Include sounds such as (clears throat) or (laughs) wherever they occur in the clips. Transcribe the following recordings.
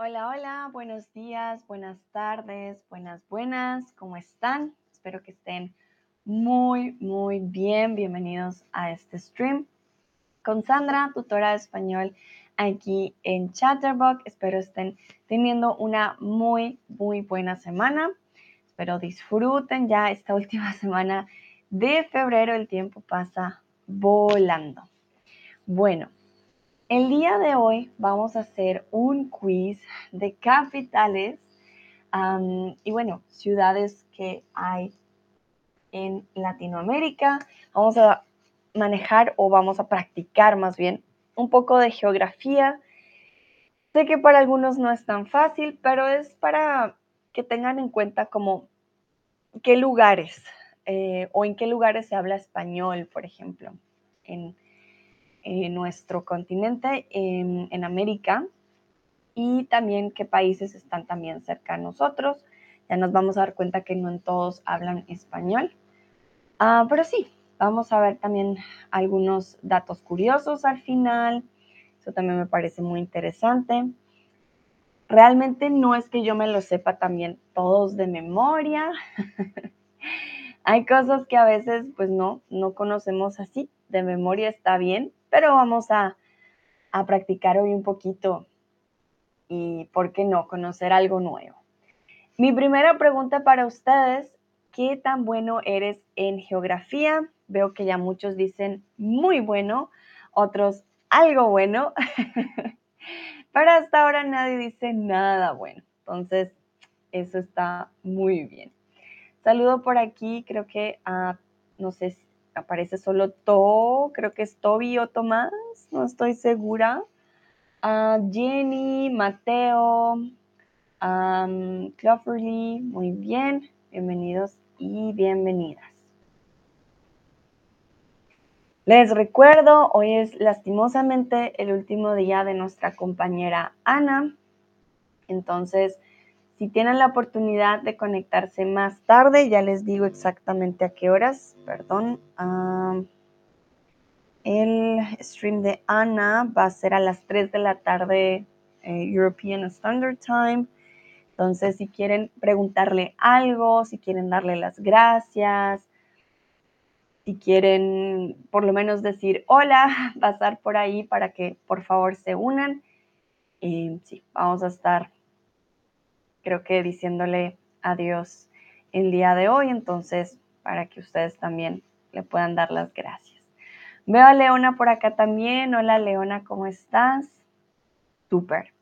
Hola, hola, buenos días, buenas tardes, buenas, buenas, ¿cómo están? Espero que estén muy, muy bien. Bienvenidos a este stream con Sandra, tutora de español aquí en Chatterbox. Espero estén teniendo una muy, muy buena semana. Espero disfruten ya esta (laughs) última semana de febrero. El tiempo pasa volando. Bueno, el día de hoy vamos a hacer un quiz de capitales y bueno, ciudades que hay en Latinoamérica. Vamos a manejar o vamos a practicar más bien un poco de geografía. Sé que para algunos no es tan fácil, pero es para que tengan en cuenta como qué lugares eh, o en qué lugares se habla español, por ejemplo, en nuestro continente, en, América, y también qué países están también cerca de nosotros. Ya nos vamos a dar cuenta que no en todos hablan español. Ah, pero sí, vamos a ver también algunos datos curiosos al final. Eso también me parece muy interesante. Realmente no es que yo me lo sepa también todos de memoria. (laughs) Hay cosas que a veces pues no, no conocemos así. De memoria está bien, pero vamos a, practicar hoy un poquito y, ¿por qué no?, conocer algo nuevo. Mi primera pregunta para ustedes, ¿qué tan bueno eres en geografía? Veo que ya muchos dicen muy bueno, otros algo bueno, (laughs) pero hasta ahora nadie dice nada bueno. Entonces, eso está muy bien. Saludo por aquí, creo que a, no sé aparece solo To, creo que es Toby o Tomás, no estoy segura. Uh, Jenny, Mateo, um, Cloverly, muy bien, bienvenidos y bienvenidas. Les recuerdo, hoy es lastimosamente el último día de nuestra compañera Ana, entonces si tienen la oportunidad de conectarse más tarde, ya les digo exactamente a qué horas, perdón. el stream de Ana va a ser a las 3 de la tarde eh, European Standard Time. Entonces, si quieren preguntarle algo, si quieren darle las gracias, si quieren por lo menos decir hola, (laughs) pasar por ahí para que por favor se unan. Y sí, vamos a estar creo que diciéndole adiós el día de hoy, entonces para que ustedes también le puedan dar las gracias. Veo a Leona por acá también. Hola Leona, ¿cómo estás? Súper.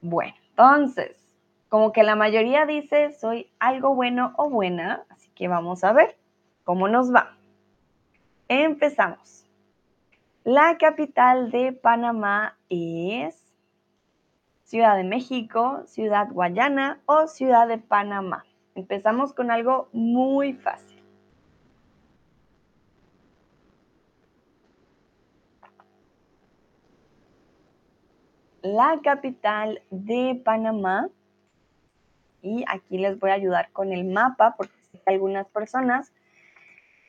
Bueno, entonces, como que la mayoría dice soy algo bueno o buena, así que vamos a ver cómo nos va. Empezamos. La capital de Panamá es Ciudad de México, Ciudad Guayana o Ciudad de Panamá. Empezamos con algo muy fácil. La capital de Panamá, y aquí les voy a ayudar con el mapa porque algunas personas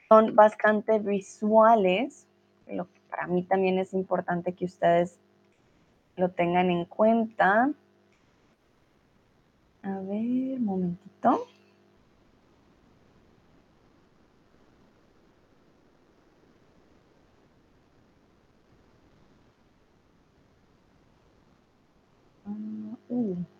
son bastante visuales, lo que para mí también es importante que ustedes lo tengan en cuenta. A ver, momentito. Ah, uh.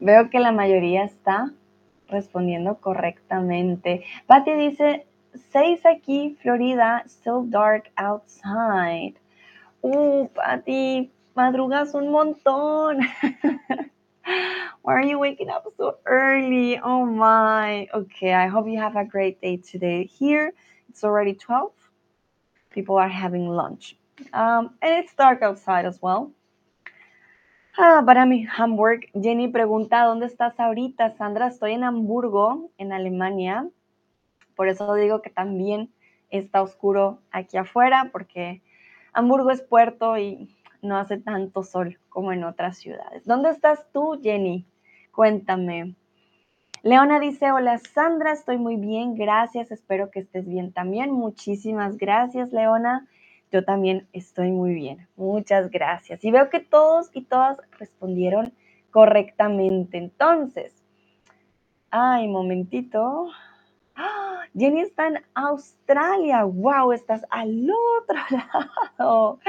Veo que la mayoría está respondiendo correctamente. Patty dice, seis aquí, Florida, still dark outside. Uh, Patty, madrugas un montón. (laughs) Why are you waking up so early? Oh my. Okay, I hope you have a great day today. Here, it's already 12. People are having lunch. Um, and it's dark outside as well. Ah, para mi Hamburg. Jenny pregunta, ¿dónde estás ahorita? Sandra, estoy en Hamburgo, en Alemania. Por eso digo que también está oscuro aquí afuera, porque Hamburgo es puerto y no hace tanto sol como en otras ciudades. ¿Dónde estás tú, Jenny? Cuéntame. Leona dice, hola Sandra, estoy muy bien, gracias, espero que estés bien también. Muchísimas gracias, Leona. Yo también estoy muy bien, muchas gracias. Y veo que todos y todas respondieron correctamente. Entonces, ay, momentito. ¡Ah! Jenny está en Australia. ¡Wow! Estás al otro (laughs) lado.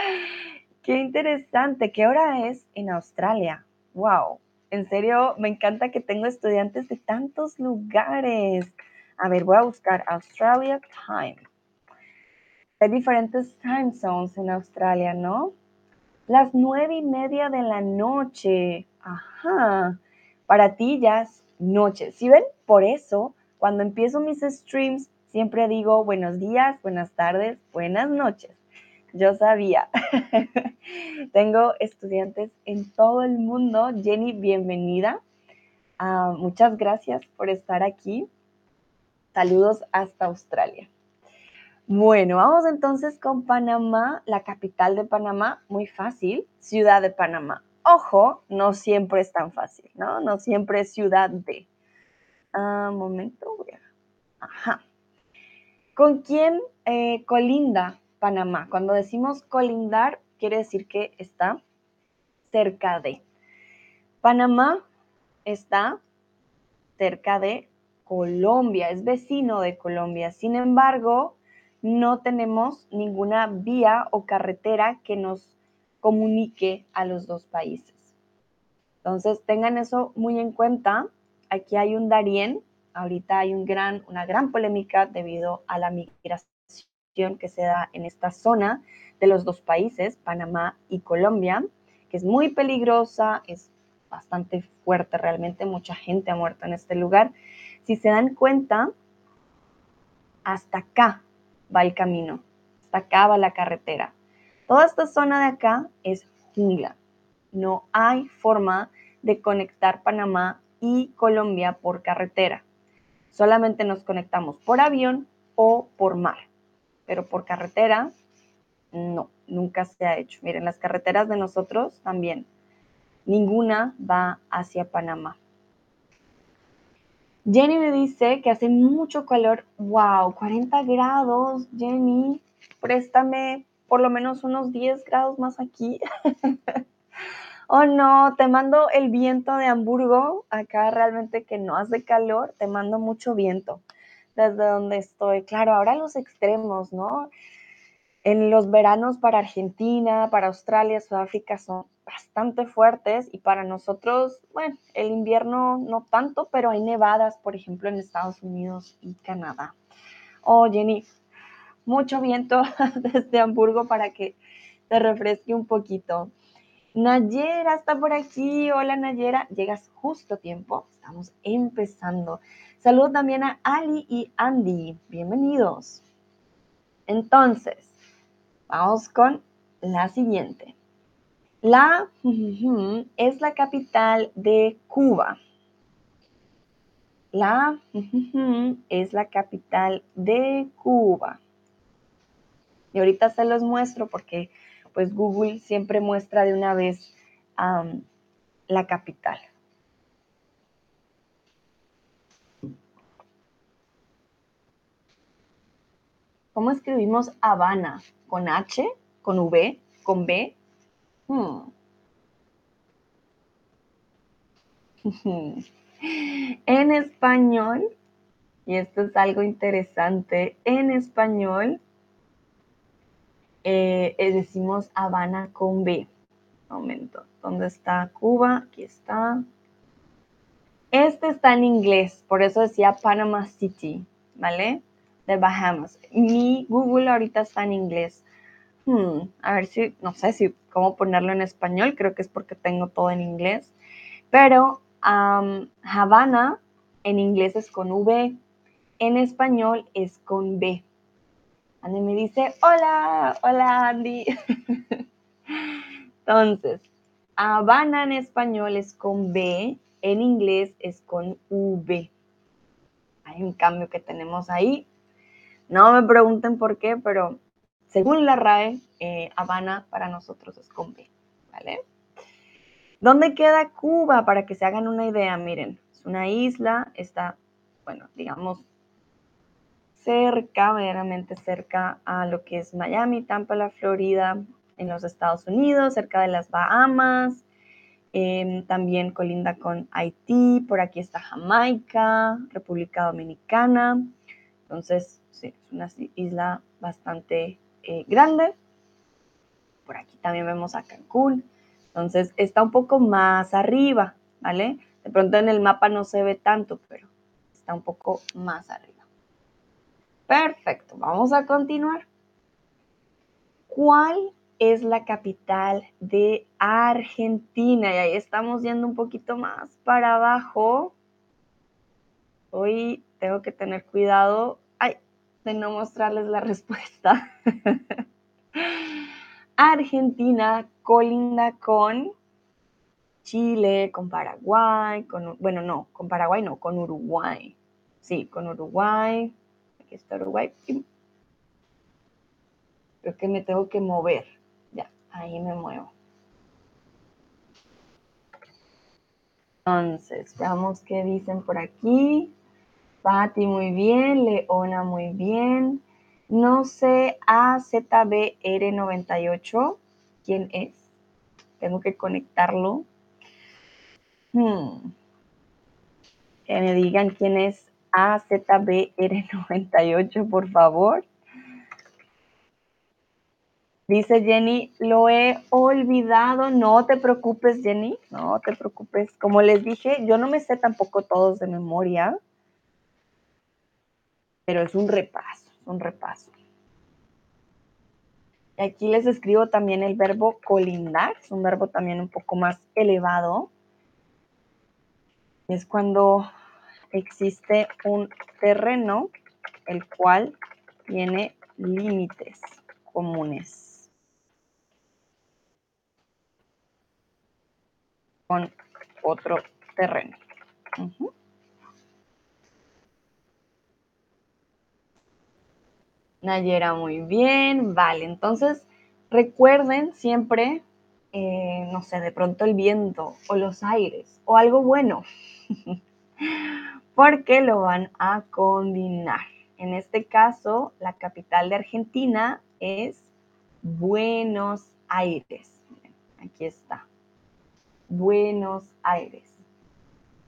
Qué interesante. ¿Qué hora es en Australia? ¡Wow! En serio, me encanta que tengo estudiantes de tantos lugares. A ver, voy a buscar Australia Time. Hay diferentes time zones en Australia, ¿no? Las nueve y media de la noche. Ajá. Para ti ya es noche. ¿Sí ven? Por eso, cuando empiezo mis streams, siempre digo buenos días, buenas tardes, buenas noches. Yo sabía. (laughs) Tengo estudiantes en todo el mundo. Jenny, bienvenida. Ah, muchas gracias por estar aquí. Saludos hasta Australia. Bueno, vamos entonces con Panamá, la capital de Panamá, muy fácil, ciudad de Panamá. Ojo, no siempre es tan fácil, ¿no? No siempre es ciudad de. Ah, momento, Ajá. ¿Con quién eh, colinda Panamá. Cuando decimos colindar, quiere decir que está cerca de. Panamá está cerca de Colombia, es vecino de Colombia. Sin embargo, no tenemos ninguna vía o carretera que nos comunique a los dos países. Entonces, tengan eso muy en cuenta. Aquí hay un Darién, ahorita hay una gran polémica debido a la migración que se da en esta zona de los dos países, Panamá y Colombia, que es muy peligrosa, es bastante fuerte realmente, mucha gente ha muerto en este lugar. Si se dan cuenta, hasta acá va el camino, hasta acá va la carretera. Toda esta zona de acá es jungla. No hay forma de conectar Panamá y Colombia por carretera. Solamente nos conectamos por avión o por mar pero por carretera, no, nunca se ha hecho. Miren, las carreteras de nosotros también, ninguna va hacia Panamá. Jenny me dice que hace mucho calor. ¡Wow! 40 grados, Jenny. Préstame por lo menos unos 10 grados más aquí. (laughs) oh no, te mando el viento de Hamburgo. Acá realmente que no hace calor, te mando mucho viento desde donde estoy. Claro, ahora los extremos, ¿no? En los veranos para Argentina, para Australia, Sudáfrica son bastante fuertes y para nosotros, bueno, el invierno no tanto, pero hay nevadas, por ejemplo, en Estados Unidos y Canadá. Oh, Jenny, mucho viento (laughs) desde Hamburgo para que te refresque un poquito. Nayera está por aquí. Hola Nayera, llegas justo a tiempo. Estamos empezando. Saludos también a Ali y Andy. Bienvenidos. Entonces, vamos con la siguiente. La es la capital de Cuba. La es la capital de Cuba. Y ahorita se los muestro porque pues Google siempre muestra de una vez la capital. ¿Cómo escribimos Habana? ¿Con H? ¿Con V? ¿Con B? Hmm. (laughs) en español, y esto es algo interesante, en español eh, decimos Habana con B. momento, ¿dónde está Cuba? Aquí está. Este está en inglés, por eso decía Panama City, ¿vale? Bahamas. Mi Google ahorita está en inglés. Hmm, a ver si, no sé si cómo ponerlo en español, creo que es porque tengo todo en inglés. Pero Havana en inglés es con V, en español es con B. Andy me dice, hola, hola Andy. (laughs) Entonces, Habana en español es con B, en inglés es con V. Hay un cambio que tenemos ahí. No me pregunten por qué, pero según la RAE, eh, Habana para nosotros es con ¿vale? ¿Dónde queda Cuba? Para que se hagan una idea, miren, es una isla, está, bueno, digamos, cerca, verdaderamente cerca a lo que es Miami, Tampa, la Florida, en los Estados Unidos, cerca de las Bahamas, em, también colinda con Haití, por aquí está Jamaica, República Dominicana, entonces sí, es una isla bastante eh, grande. Por aquí también vemos a Cancún, entonces está un poco más arriba, ¿vale? De pronto en el mapa no se ve tanto, pero está un poco más arriba. Perfecto, vamos a continuar. ¿Cuál es la capital de Argentina? Y ahí estamos yendo un poquito más para abajo. Hoy tengo que tener cuidado de no mostrarles la respuesta. (laughs) Argentina colinda con Chile, con Paraguay, con, bueno, no, con Paraguay no, con Uruguay. Sí, con Uruguay. Aquí está Uruguay. Creo que me tengo que mover. Ya, ahí me muevo. Entonces, veamos qué dicen por aquí. Pati, muy bien. Leona, muy bien. No sé, AZBR98. ¿Quién es? Tengo que conectarlo. Hmm. Que me digan quién es AZBR98, por favor. Dice Jenny, lo he olvidado. No te preocupes, Jenny, no te preocupes. Como les dije, yo no me sé tampoco todos de memoria, pero es un repaso, un repaso. Y aquí les escribo también el verbo colindar, es un verbo también un poco más elevado. Es cuando existe un terreno el cual tiene límites comunes con otro terreno. Nayera, muy bien. Vale, entonces recuerden siempre, eh, no sé, de pronto el viento o los aires o algo bueno, (laughs) porque lo van a combinar. En este caso, la capital de Argentina es Buenos Aires. Aquí está. Buenos Aires.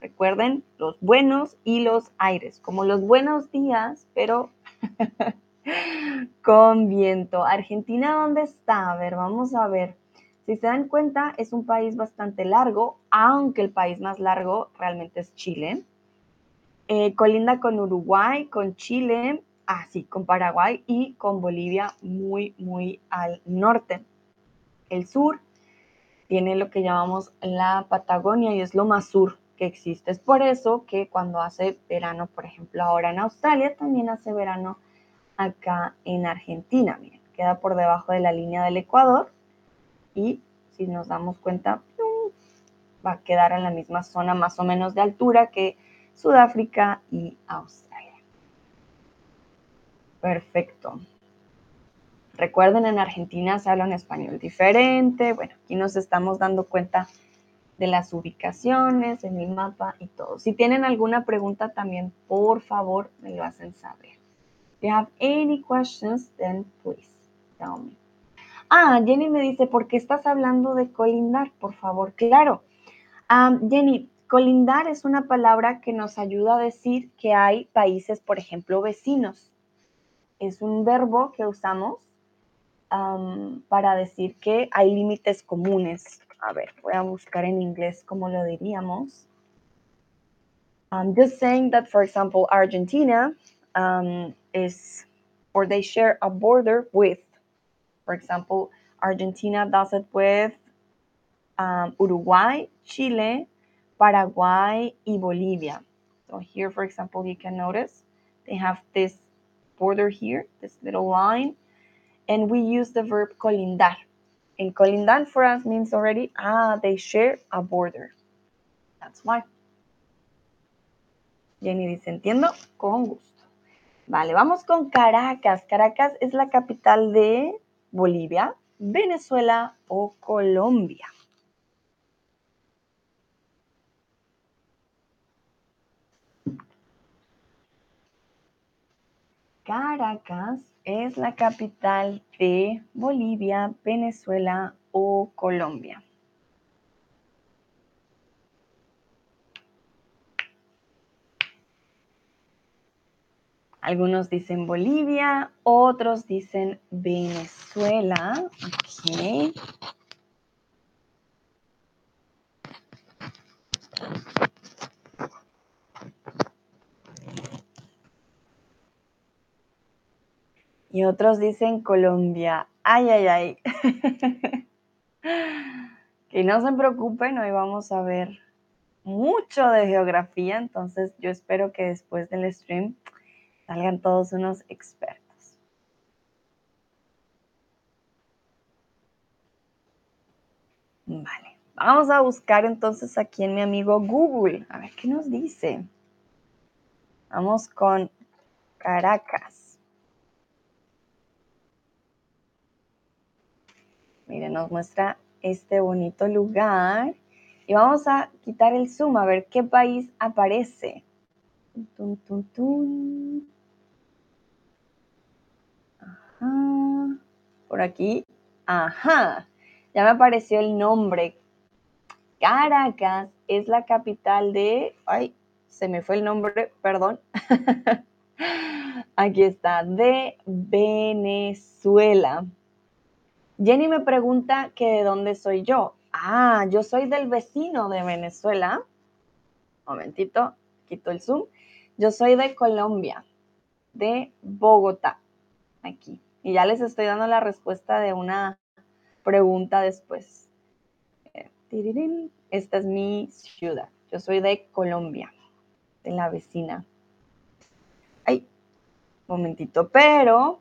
Recuerden los buenos y los aires, como los buenos días, pero (laughs) con viento. Argentina, ¿dónde está? A ver, vamos a ver. Si se dan cuenta, es un país bastante largo, aunque el país más largo realmente es Chile. Eh, colinda con Uruguay, con Chile, así, con Paraguay y con Bolivia muy, muy al norte. El sur tiene lo que llamamos la Patagonia y es lo más sur que existe. Es por eso que cuando hace verano, por ejemplo, ahora en Australia, también hace verano acá en Argentina. Miren, queda por debajo de la línea del Ecuador y si nos damos cuenta, va a quedar en la misma zona más o menos de altura que Sudáfrica y Australia. Perfecto. Recuerden, en Argentina se habla un español diferente. Bueno, aquí nos estamos dando cuenta de las ubicaciones en el mapa y todo. Si tienen alguna pregunta también, por favor, me lo hacen saber you have any questions, then please tell me. Ah, Jenny me dice, ¿por qué estás hablando de colindar? Por favor, claro. Jenny, colindar es una palabra que nos ayuda a decir que hay países, por ejemplo, vecinos. Es un verbo que usamos para decir que hay límites comunes. A ver, voy a buscar en inglés cómo lo diríamos. I'm just saying that, for example, Argentina um, is, or they share a border with, for example, Argentina does it with um, Uruguay, Chile, Paraguay, and Bolivia. So here, for example, you can notice they have this border here, this little line, and we use the verb colindar. And colindar for us means already, ah, they share a border. That's why. Jenny dice, entiendo, con gusto. Vale, vamos con Caracas. Caracas es la capital de Bolivia, Venezuela o Colombia. Caracas es la capital de Bolivia, Venezuela o Colombia. Algunos dicen Bolivia, otros dicen Venezuela. Y otros dicen Colombia. Ay, ay, ay. (laughs) que no se preocupen, hoy vamos a ver mucho de geografía, entonces yo espero que después del stream salgan todos unos expertos. Vale, vamos a buscar entonces aquí en mi amigo Google, a ver qué nos dice. Vamos con Caracas. Miren, nos muestra este bonito lugar. Y vamos a quitar el zoom a ver qué país aparece. Ajá. Por aquí. Ajá. Ya me apareció el nombre. Caracas es la capital de... Ay, se me fue el nombre, perdón. (laughs) Aquí está, de Venezuela. Jenny me pregunta que de dónde soy yo. Ah, yo soy del vecino de Venezuela. Momentito, quito el zoom. Yo soy de Colombia, de Bogotá, aquí. Y ya les estoy dando la respuesta de una pregunta después. Eh, Esta es mi ciudad. Yo soy de Colombia, de la vecina. Ay, momentito, pero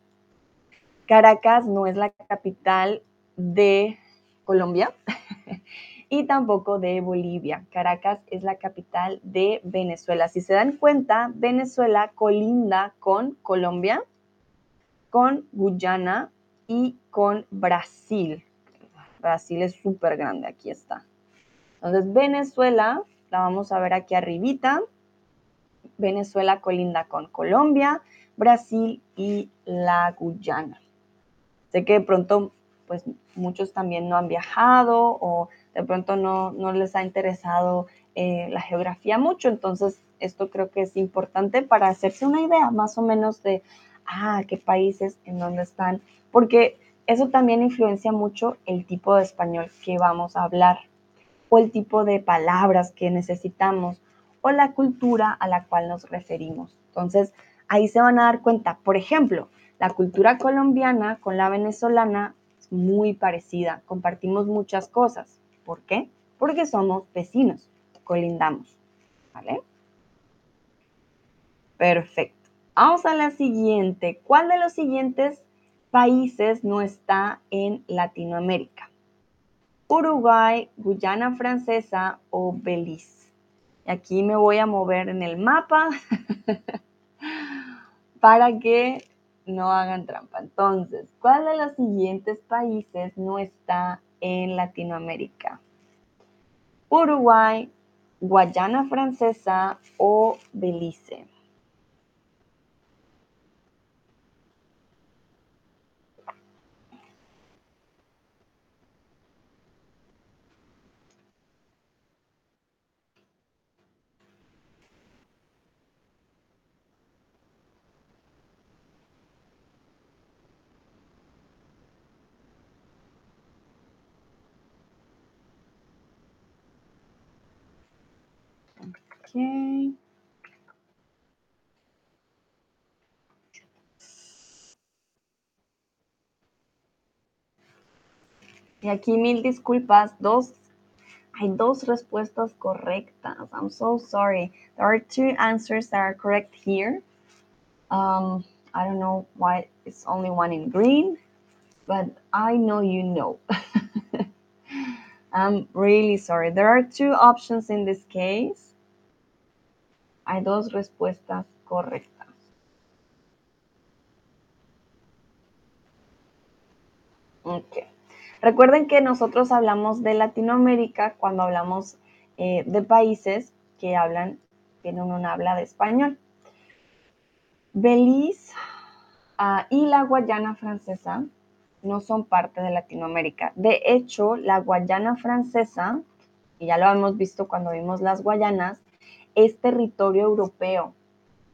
Caracas no es la capital de Colombia (laughs) y tampoco de Bolivia. Caracas es la capital de Venezuela. Si se dan cuenta, Venezuela colinda con Colombia, con Guyana y con Brasil. Brasil es súper grande, aquí está. Entonces, Venezuela, la vamos a ver aquí arribita. Venezuela colinda con Colombia, Brasil y la Guyana. Sé que de pronto, pues muchos también no han viajado o de pronto no, les ha interesado eh, la geografía mucho, entonces esto creo que es importante para hacerse una idea más o menos de, ah, qué países, en dónde están, porque eso también influencia mucho el tipo de español que vamos a hablar o el tipo de palabras que necesitamos o la cultura a la cual nos referimos. Entonces, ahí se van a dar cuenta, por ejemplo, la cultura colombiana con la venezolana es muy parecida, compartimos muchas cosas. ¿Por qué? Porque somos vecinos, colindamos. ¿Vale? Perfecto. Vamos a la siguiente. ¿Cuál de los siguientes países no está en Latinoamérica? Uruguay, Guyana Francesa o Belice. Aquí me voy a mover en el mapa (laughs) para que no hagan trampa. Entonces, ¿cuál de los siguientes países no está en Latinoamérica? Uruguay, Guayana Francesa o Belice. Y aquí mil disculpas, dos, hay dos respuestas correctas. I'm so sorry. There are two answers that are correct here. Um, I don't know why it's only one in green, but I know you know. (laughs) I'm really sorry. There are two options in this case. Hay dos respuestas correctas. Ok. Recuerden que nosotros hablamos de Latinoamérica cuando hablamos eh, de países que hablan, tienen un habla de español. Belice, ah, y la Guayana francesa no son parte de Latinoamérica. De hecho, la Guayana francesa, y ya lo hemos visto cuando vimos las Guayanas, es territorio europeo.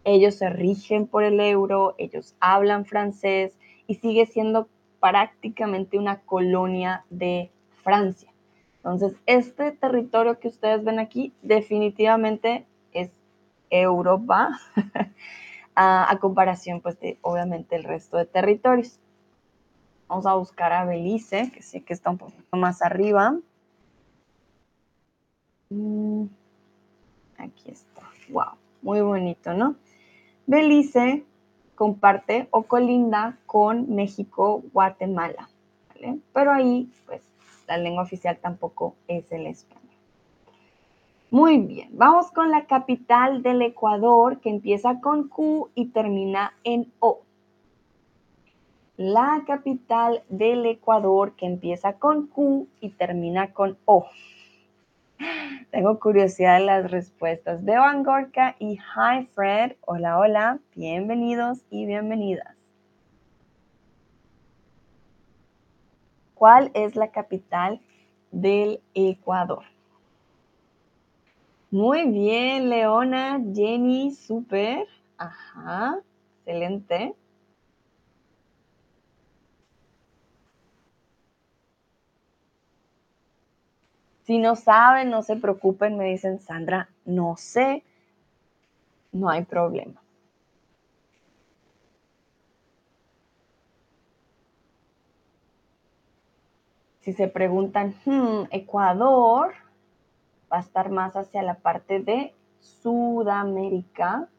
Ellos se rigen por el euro, ellos hablan francés y sigue siendo prácticamente una colonia de Francia. Entonces, este territorio que ustedes ven aquí definitivamente es Europa (laughs) a, comparación, pues, de obviamente el resto de territorios. Vamos a buscar a Belice, que sé que está un poquito más arriba. Mm, aquí está. Wow, muy bonito, ¿no? Belice comparte o colinda con México, Guatemala. Pero ahí, pues, la lengua oficial tampoco es el español. Muy bien, vamos con la capital del Ecuador que empieza con Q y termina en O. La capital del Ecuador que empieza con Q y termina con O. Tengo curiosidad de las respuestas. Veo Angorca y Hi Fred. Hola, hola. Bienvenidos y bienvenidas. ¿Cuál es la capital del Ecuador? Muy bien, Leona, Jenny, súper. Ajá, excelente. Si no saben, no se preocupen, me dicen, Sandra, no sé, no hay problema. Si se preguntan, hmm, Ecuador va a estar más hacia la parte de Sudamérica,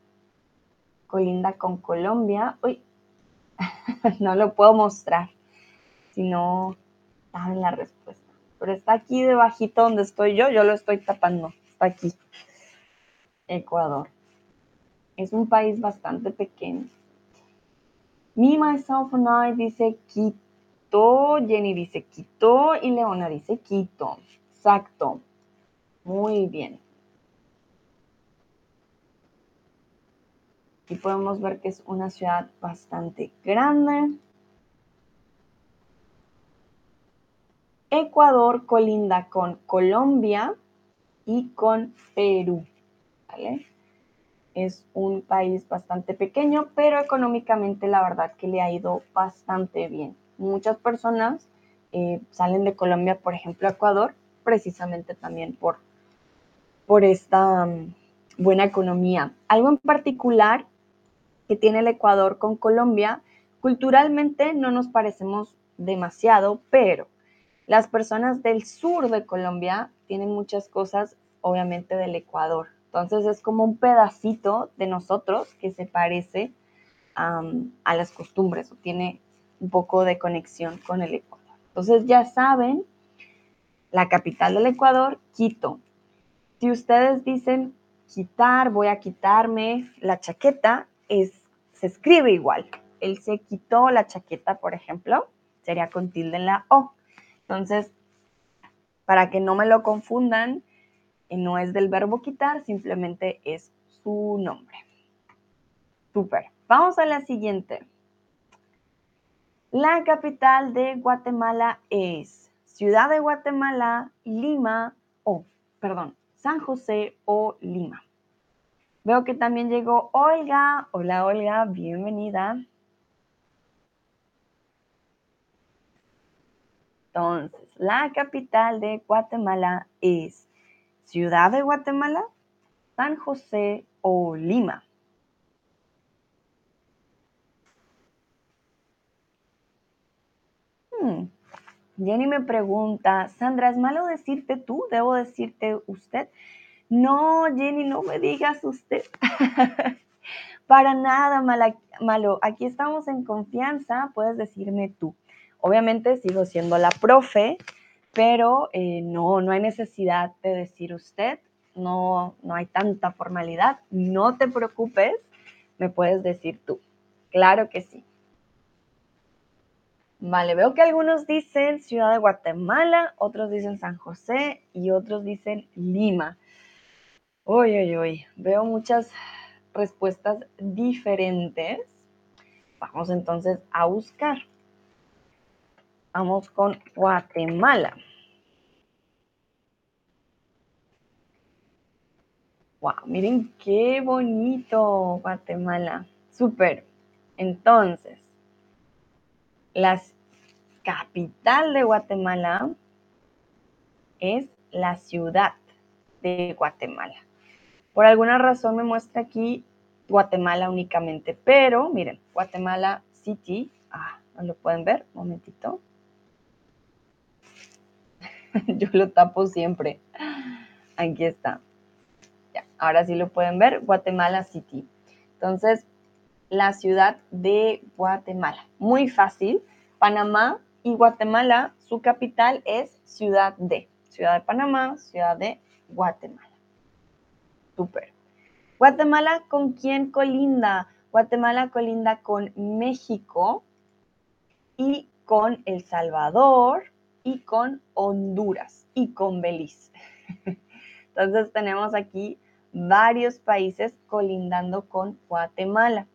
colinda con Colombia. Uy, (laughs) no lo puedo mostrar, si no saben la respuesta pero está aquí debajito donde estoy yo, yo lo estoy tapando, está aquí. Ecuador. Es un país bastante pequeño. Me, myself and I dice Quito, Jenny dice Quito y Leona dice Quito. Exacto. Muy bien. Aquí podemos ver que es una ciudad bastante grande. Ecuador colinda con Colombia y con Perú. Es un país bastante pequeño, pero económicamente la verdad que le ha ido bastante bien. Muchas personas eh, salen de Colombia, por ejemplo, a Ecuador, precisamente también por, por esta mm, buena economía. Algo en particular que tiene el Ecuador con Colombia, culturalmente no nos parecemos demasiado, pero las personas del sur de Colombia tienen muchas cosas, obviamente, del Ecuador. Entonces es como un pedacito de nosotros que se parece a las costumbres o tiene un poco de conexión con el Ecuador. Entonces ya saben, la capital del Ecuador, Quito. Si ustedes dicen quitar, voy a quitarme la chaqueta, es, se escribe igual. Él se quitó la chaqueta, por ejemplo, sería con tilde en la O. Entonces, para que no me lo confundan, eh, no es del verbo quitar, simplemente es su nombre. Súper. Vamos a la siguiente. La capital de Guatemala es Ciudad de Guatemala, Lima o, perdón, San José o Lima. Veo que también llegó Olga. Hola Olga, bienvenida. Entonces, la capital de Guatemala es Ciudad de Guatemala, San José o Lima. Hmm. Jenny me pregunta, Sandra, ¿es malo decirte tú? ¿Debo decirte usted? No, Jenny, no me digas usted. (laughs) Para nada malo. Aquí estamos en confianza, puedes decirme tú. Obviamente sigo siendo la profe, pero eh, no, no hay necesidad de decir usted, no, no hay tanta formalidad, no te preocupes, me puedes decir tú. Claro que sí. Vale, veo que algunos dicen Ciudad de Guatemala, otros dicen San José y otros dicen Lima. Uy, uy, uy, veo muchas respuestas diferentes. Vamos entonces a buscar. Vamos con Guatemala. Wow, miren qué bonito Guatemala. Súper. Entonces, la capital de Guatemala es la ciudad de Guatemala. Por alguna razón me muestra aquí Guatemala únicamente, pero miren, Guatemala City, ah, ¿no lo pueden ver? Un momentito. (laughs) Yo lo tapo siempre. Aquí está. Ahora sí lo pueden ver, Guatemala City. Entonces, la ciudad de Guatemala. Muy fácil. Panamá y Guatemala, su capital es Ciudad de. Ciudad de Panamá, Ciudad de Guatemala. Súper. Guatemala, ¿con quién colinda? Guatemala colinda con México y con El Salvador y con Honduras y con Belice. (laughs) Entonces tenemos aquí varios países colindando con Guatemala.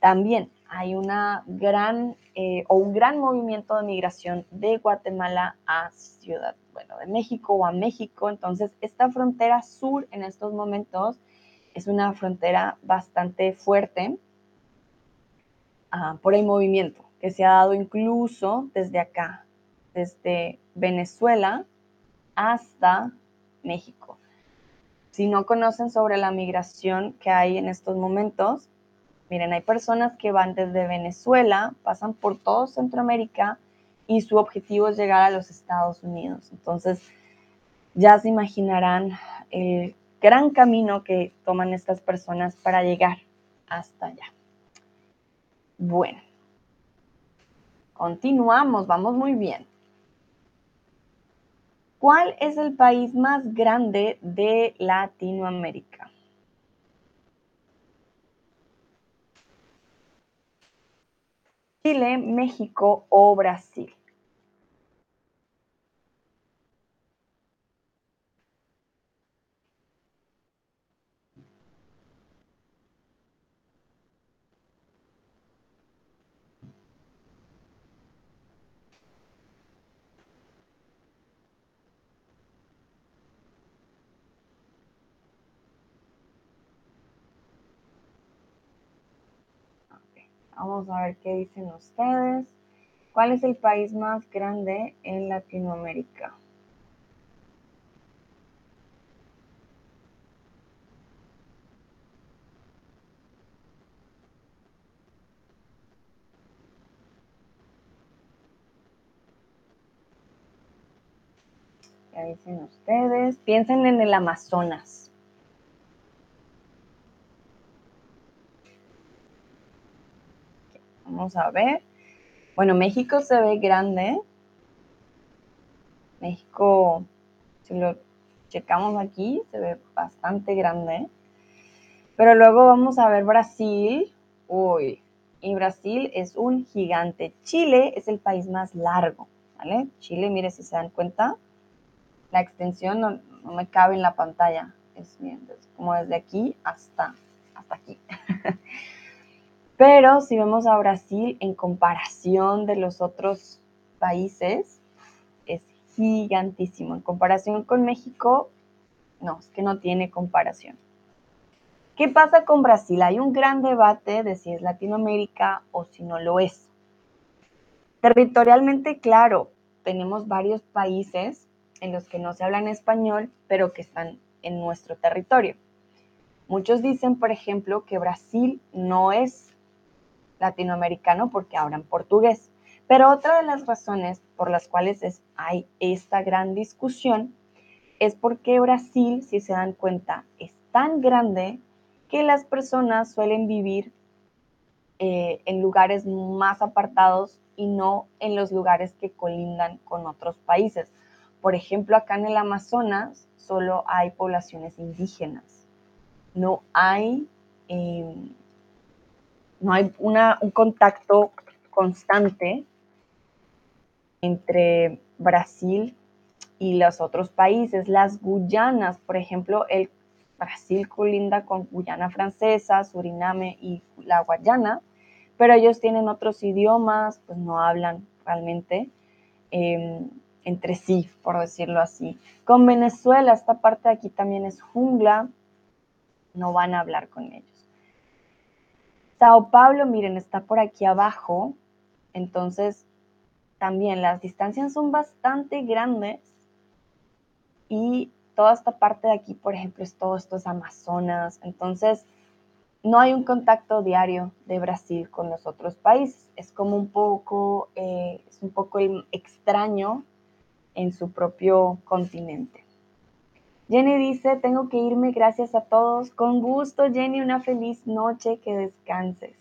También hay una gran eh, o un gran movimiento de migración de Guatemala a Ciudad, bueno, de México o a México. Entonces, esta frontera sur en estos momentos es una frontera bastante fuerte ah, por el movimiento que se ha dado incluso desde acá, desde Venezuela hasta México. Si no conocen sobre la migración que hay en estos momentos, Miren, hay personas que van desde Venezuela, pasan por todo Centroamérica y su objetivo es llegar a los Estados Unidos. Entonces, ya se imaginarán el gran camino que toman estas personas para llegar hasta allá. Bueno, continuamos, vamos muy bien. ¿Cuál es el país más grande de Latinoamérica? Chile, México o Brasil. Vamos a ver qué dicen ustedes. ¿Cuál es el país más grande en Latinoamérica? ¿Qué dicen ustedes? Piensen en el Amazonas. Vamos a ver. Bueno, México se ve grande. México, si lo checamos aquí, se ve bastante grande. Pero luego vamos a ver Brasil. Uy, y Brasil es un gigante. Chile es el país más largo. Chile, mire si se dan cuenta, la extensión no, me cabe en la pantalla. Es, es como desde aquí hasta, hasta aquí. (laughs) Pero si vemos a Brasil en comparación de los otros países, es gigantísimo. En comparación con México, no, es que no tiene comparación. ¿Qué pasa con Brasil? Hay un gran debate de si es Latinoamérica o si no lo es. Territorialmente, claro, tenemos varios países en los que no se habla español, pero que están en nuestro territorio. Muchos dicen, por ejemplo, que Brasil no es latinoamericano porque hablan portugués. Pero otra de las razones por las cuales hay esta gran discusión es porque Brasil, si se dan cuenta, es tan grande que las personas suelen vivir eh, en lugares más apartados y no en los lugares que colindan con otros países. Por ejemplo, acá en el Amazonas solo hay poblaciones indígenas. No hay em, no hay un contacto constante entre Brasil y los otros países. Las Guyanas, por ejemplo, el Brasil colinda con Guyana Francesa, Suriname y la Guayana, pero ellos tienen otros idiomas, pues no hablan realmente em, entre sí, por decirlo así. Con Venezuela, esta parte de aquí también es jungla, no van a hablar con ellos. Sao Paulo, miren, está por aquí abajo, entonces también las distancias son bastante grandes y toda esta parte de aquí, por ejemplo, es todo esto es Amazonas, entonces no hay un contacto diario de Brasil con los otros países. Es como un poco, eh, es un poco extraño en su propio continente. Jenny dice, tengo que irme, gracias a todos. Con gusto, Jenny, una feliz noche, que descanses.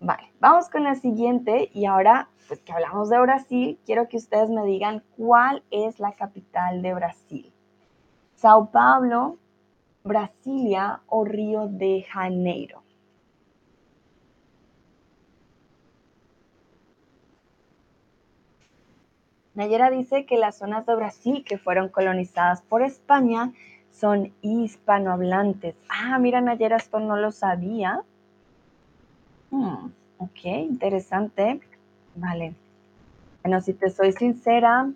Vale, vamos con la siguiente y ahora, pues que hablamos de Brasil, quiero que ustedes me digan cuál es la capital de Brasil. Sao Paulo, Brasilia o Río de Janeiro. Nayera dice que las zonas de Brasil que fueron colonizadas por España son hispanohablantes. Ah, mira Nayera, esto no lo sabía. Hmm, ok, interesante. Vale. Bueno, si te soy sincera,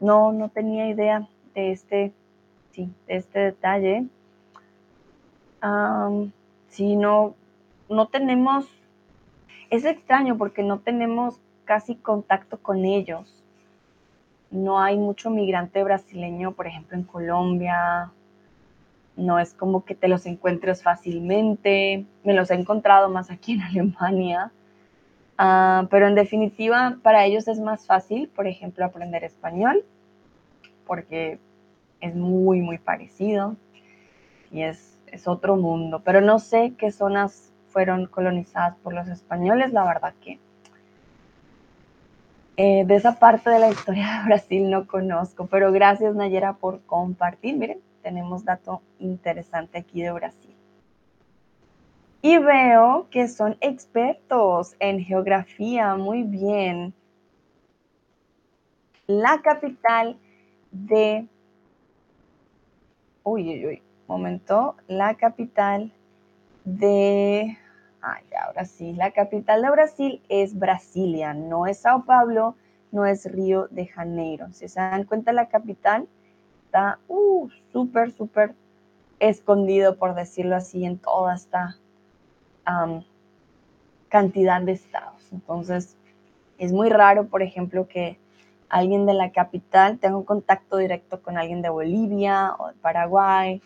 no, no tenía idea de este este detalle. si no, no tenemos, es extraño porque no tenemos casi contacto con ellos. No hay mucho migrante brasileño, por ejemplo, en Colombia. No es como que te los encuentres fácilmente. Me los he encontrado más aquí en (laughs) Alemania. Ah, pero en definitiva, para ellos es más fácil, por ejemplo, aprender español, porque es muy, muy parecido y es, es otro mundo. Pero no sé qué zonas fueron colonizadas por los españoles, la verdad que eh, de esa parte de la historia de Brasil no conozco, pero gracias Nayera por compartir. Miren, tenemos dato interesante aquí de Brasil. Y veo que son expertos en geografía, muy bien. La capital de uy, uy, uy, momento, la capital de, ay, ahora sí, la capital de Brasil es Brasilia, no es Sao Paulo, no es Río de Janeiro. Si se dan cuenta, la capital está uh, súper, súper escondido, por decirlo así, en toda esta cantidad de estados. Entonces, es muy raro, por ejemplo, que alguien de la capital, tengo contacto directo con alguien de Bolivia o de Paraguay,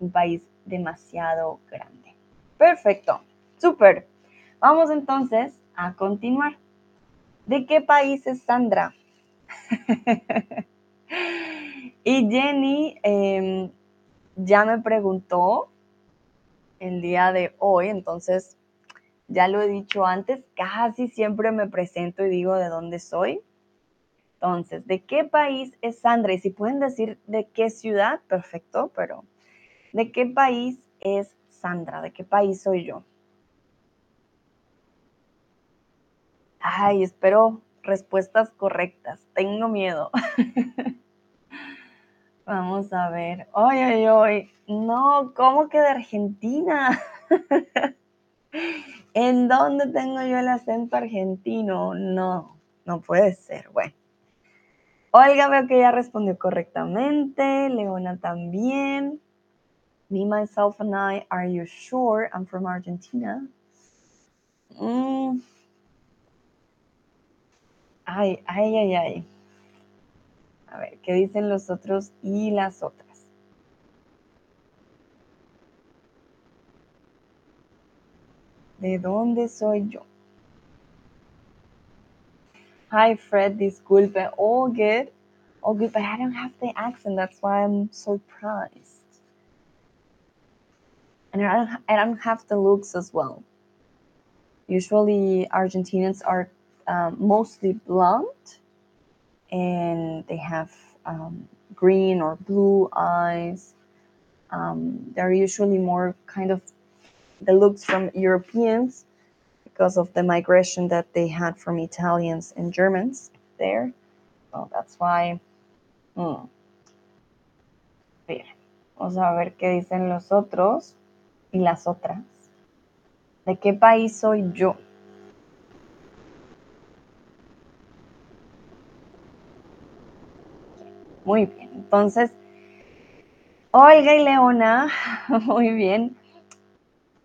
un país demasiado grande. Perfecto, súper. Vamos entonces a continuar. ¿De qué país es Sandra? (laughs) y Jenny em, ya me preguntó el día de hoy, entonces ya lo he dicho antes, casi siempre me presento y digo de dónde soy. Entonces, ¿de qué país es Sandra? Y si pueden decir de qué ciudad, perfecto, pero ¿de qué país es Sandra? ¿De qué país soy yo? Ay, espero respuestas correctas. Tengo miedo. (laughs) Vamos a ver. Ay, ay, ay. No, ¿cómo que de Argentina? (laughs) ¿En dónde tengo yo el acento argentino? No, no puede ser. Bueno. Olga veo que ya respondió correctamente. Leona también. Me, myself, and I. Are you sure? I'm from Argentina. Mm. Ay, ay, ay, ay. A ver, ¿qué dicen los otros y las otras? ¿De dónde soy yo? Hi, Fred, disculpe. All good. All good, but I don't have the accent. That's why I'm surprised. And I don't, I don't have the looks as well. Usually, Argentinians are um, mostly blonde and they have um, green or blue eyes. Um, they're usually more kind of the looks from Europeans because of the migration that they had from Italians and Germans there. So that's why. Hmm. Bien. Vamos a ver qué dicen los otros y las otras. ¿De qué país soy yo? Muy bien, entonces, Olga y Leona, (laughs) muy bien.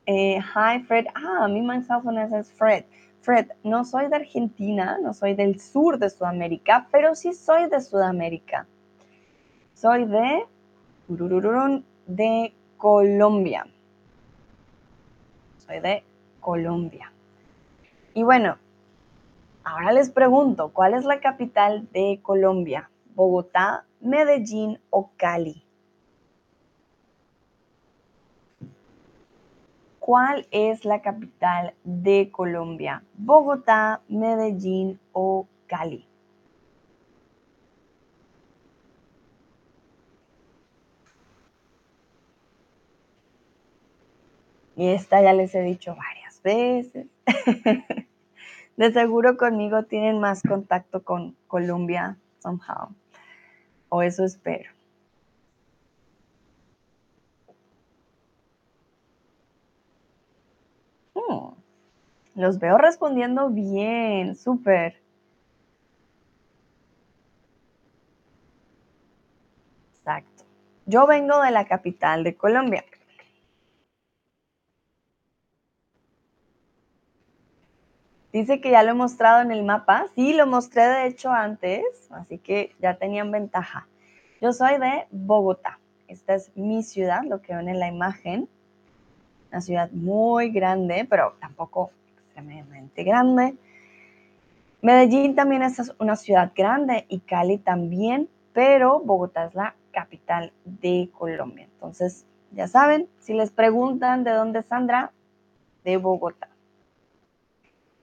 Eh, hi, Fred. Ah, mi myself es Fred. Fred, no soy de Argentina, no soy del sur de Sudamérica, pero sí soy de Sudamérica. Soy de de Colombia. Soy de Colombia. Y bueno, ahora les pregunto, ¿cuál es la capital de Colombia? ¿Bogotá, Medellín o Cali? ¿Cuál es la capital de Colombia? ¿Bogotá, Medellín o Cali? Y esta ya les he dicho varias veces. (laughs) De seguro conmigo tienen más contacto con Colombia, somehow. O eso espero. Hmm. Los veo respondiendo bien, súper. Exacto. Yo vengo de la capital de Colombia. Dice que ya lo he mostrado en el mapa. Sí, lo mostré de hecho antes, así que ya tenían ventaja. Yo soy de Bogotá. Esta es mi ciudad, lo que ven en la imagen. Una ciudad muy grande, pero tampoco extremadamente grande. Medellín también es una ciudad grande y Cali también, pero Bogotá es la capital de Colombia. Entonces, ya saben, si les preguntan de dónde es Sandra, de Bogotá.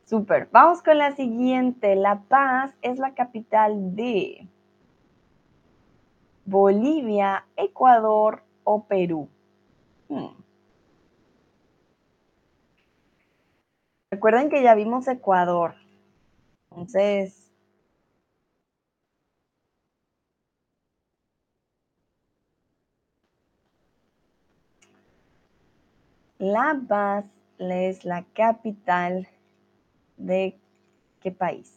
Súper. Vamos con la siguiente. La Paz es la capital de Bolivia, Ecuador o Perú. Hmm. Recuerden que ya vimos Ecuador. Entonces, La Paz es la capital de qué país.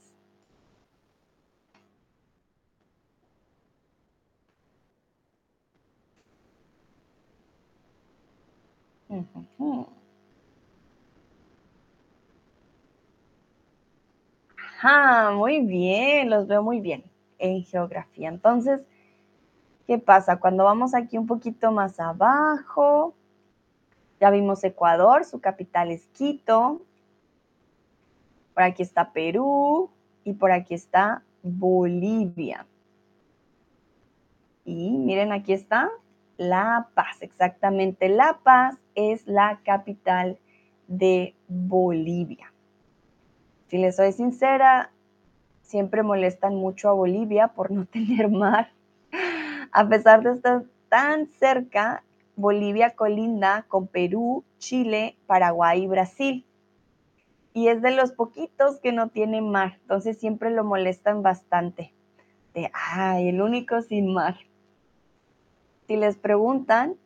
Ah, muy bien, los veo muy bien en geografía. Entonces, ¿qué pasa? Cuando vamos aquí un poquito más abajo, ya vimos Ecuador, su capital es Quito. Por aquí está Perú y por aquí está Bolivia. Y miren, aquí está La Paz, exactamente. La Paz es la capital de Bolivia. Si les soy sincera, siempre molestan mucho a Bolivia por no (laughs) tener mar. A pesar de estar tan cerca, Bolivia colinda con Perú, Chile, Paraguay y Brasil y es de los poquitos que no tiene mar, entonces siempre lo molestan bastante. De, ay, el único sin mar. Si les preguntan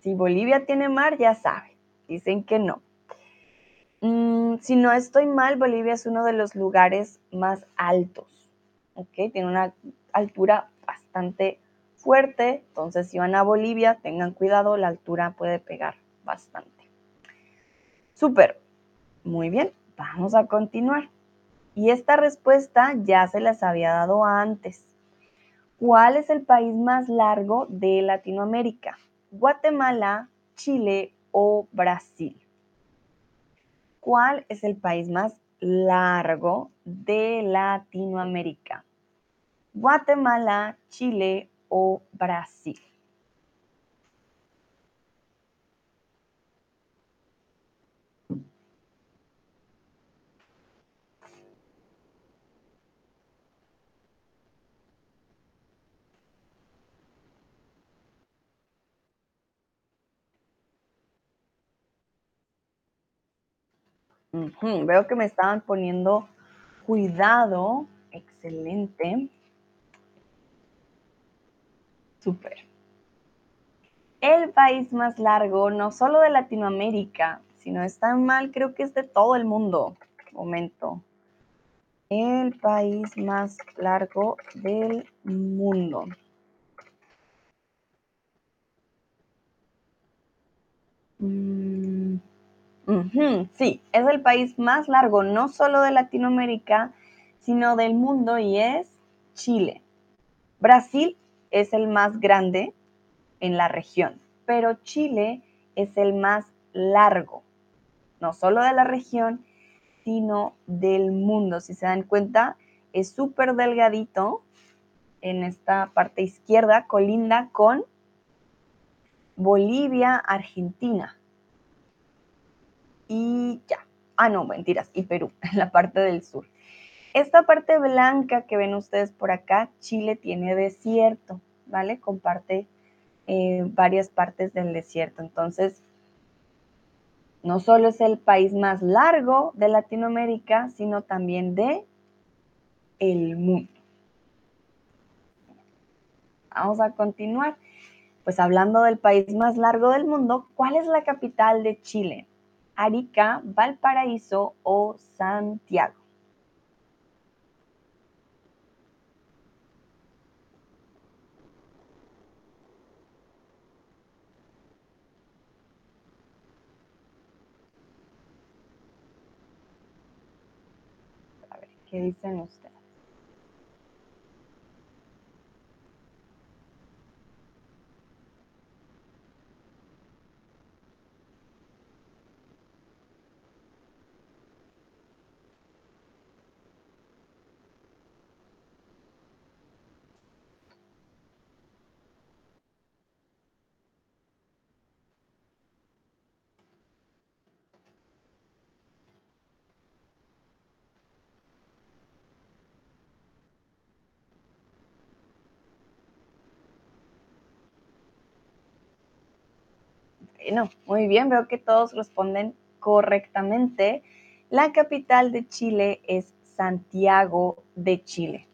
si Bolivia tiene mar, ya saben, dicen que no. Mm, si no estoy mal, Bolivia es uno de los lugares más altos, ¿ok? Tiene una altura bastante fuerte, entonces si van a Bolivia, tengan cuidado, la altura puede pegar bastante. Súper, muy bien, vamos a continuar. Y esta respuesta ya se las había dado antes. ¿Cuál es el país más largo de Latinoamérica? ¿Guatemala, Chile o Brasil? ¿Cuál es el país más largo de Latinoamérica? ¿Guatemala, Chile o Brasil? Veo que me estaban poniendo cuidado. Excelente. Súper. El país más largo, no solo de Latinoamérica, Si no está mal, creo que es de todo el mundo. Momento. El país más largo del mundo. Mm, sí, es el país más largo, no solo de Latinoamérica, sino del mundo y es Chile. Brasil es el más grande en la región, pero Chile es el más largo, no solo de la región, sino del mundo. Si se dan cuenta, es súper delgadito en esta parte izquierda, colinda con Bolivia, Argentina. Y ya. Ah, no, mentiras. Y Perú, en (laughs) la parte del sur. Esta parte blanca que ven ustedes por acá, Chile tiene desierto, ¿vale? Comparte eh, varias partes del desierto. Entonces, no solo es el país más largo de Latinoamérica, sino también de el mundo. Vamos a continuar. Pues hablando del país más largo del mundo, ¿cuál es la capital de Chile? Arica, Valparaíso o Santiago. ¿qué dicen ustedes? Bueno, muy bien, veo que todos responden correctamente. La capital de Chile es Santiago de Chile.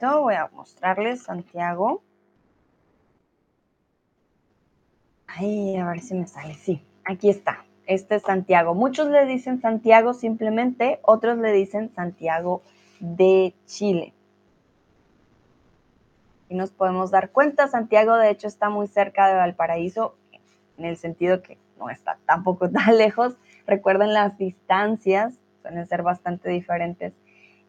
Voy a mostrarles Santiago. Ay, a ver si me sale. Sí, aquí está. Este es Santiago. Muchos le dicen Santiago simplemente, otros le dicen Santiago de Chile. Y nos podemos dar cuenta, Santiago de hecho está muy cerca de Valparaíso en el sentido que no está tampoco (laughs) tan lejos. Recuerden las distancias, suelen ser bastante diferentes.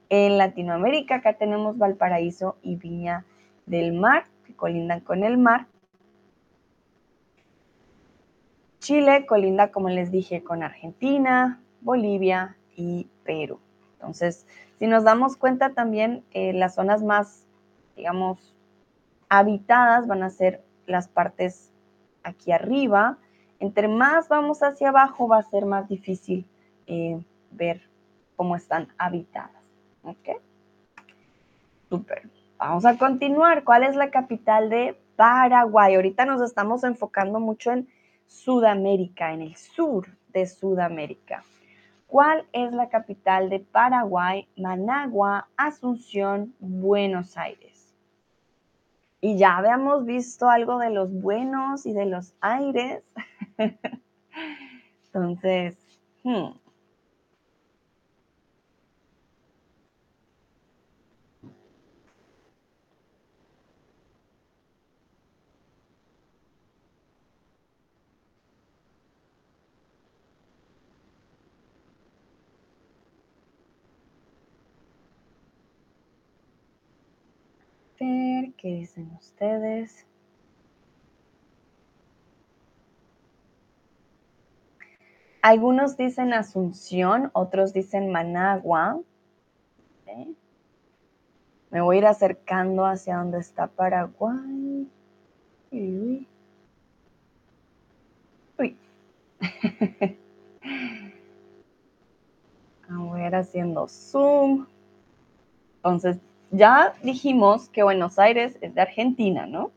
En Latinoamérica, acá tenemos Valparaíso y Viña del Mar, que colindan con el mar. Chile colinda, como les dije, con Argentina, Bolivia y Perú. Entonces, si nos damos cuenta también, eh, las zonas más, digamos, habitadas van a ser las partes aquí arriba. Entre más vamos hacia abajo va a ser más difícil eh, ver cómo están habitadas. ¿Ok? Súper. Vamos a continuar. ¿Cuál es la capital de Paraguay? Ahorita nos estamos enfocando mucho en Sudamérica, en el sur de Sudamérica. ¿Cuál es la capital de Paraguay? Managua, Asunción, Buenos Aires y ya habíamos visto algo de los buenos y de los aires. (laughs) Entonces, hmm. Ver qué dicen ustedes. Algunos dicen Asunción, otros dicen Managua. Me voy a ir acercando hacia donde está Paraguay. Uy. Uy. (laughs) voy a ir haciendo zoom. Entonces, ya dijimos que Buenos Aires es de Argentina, ¿no?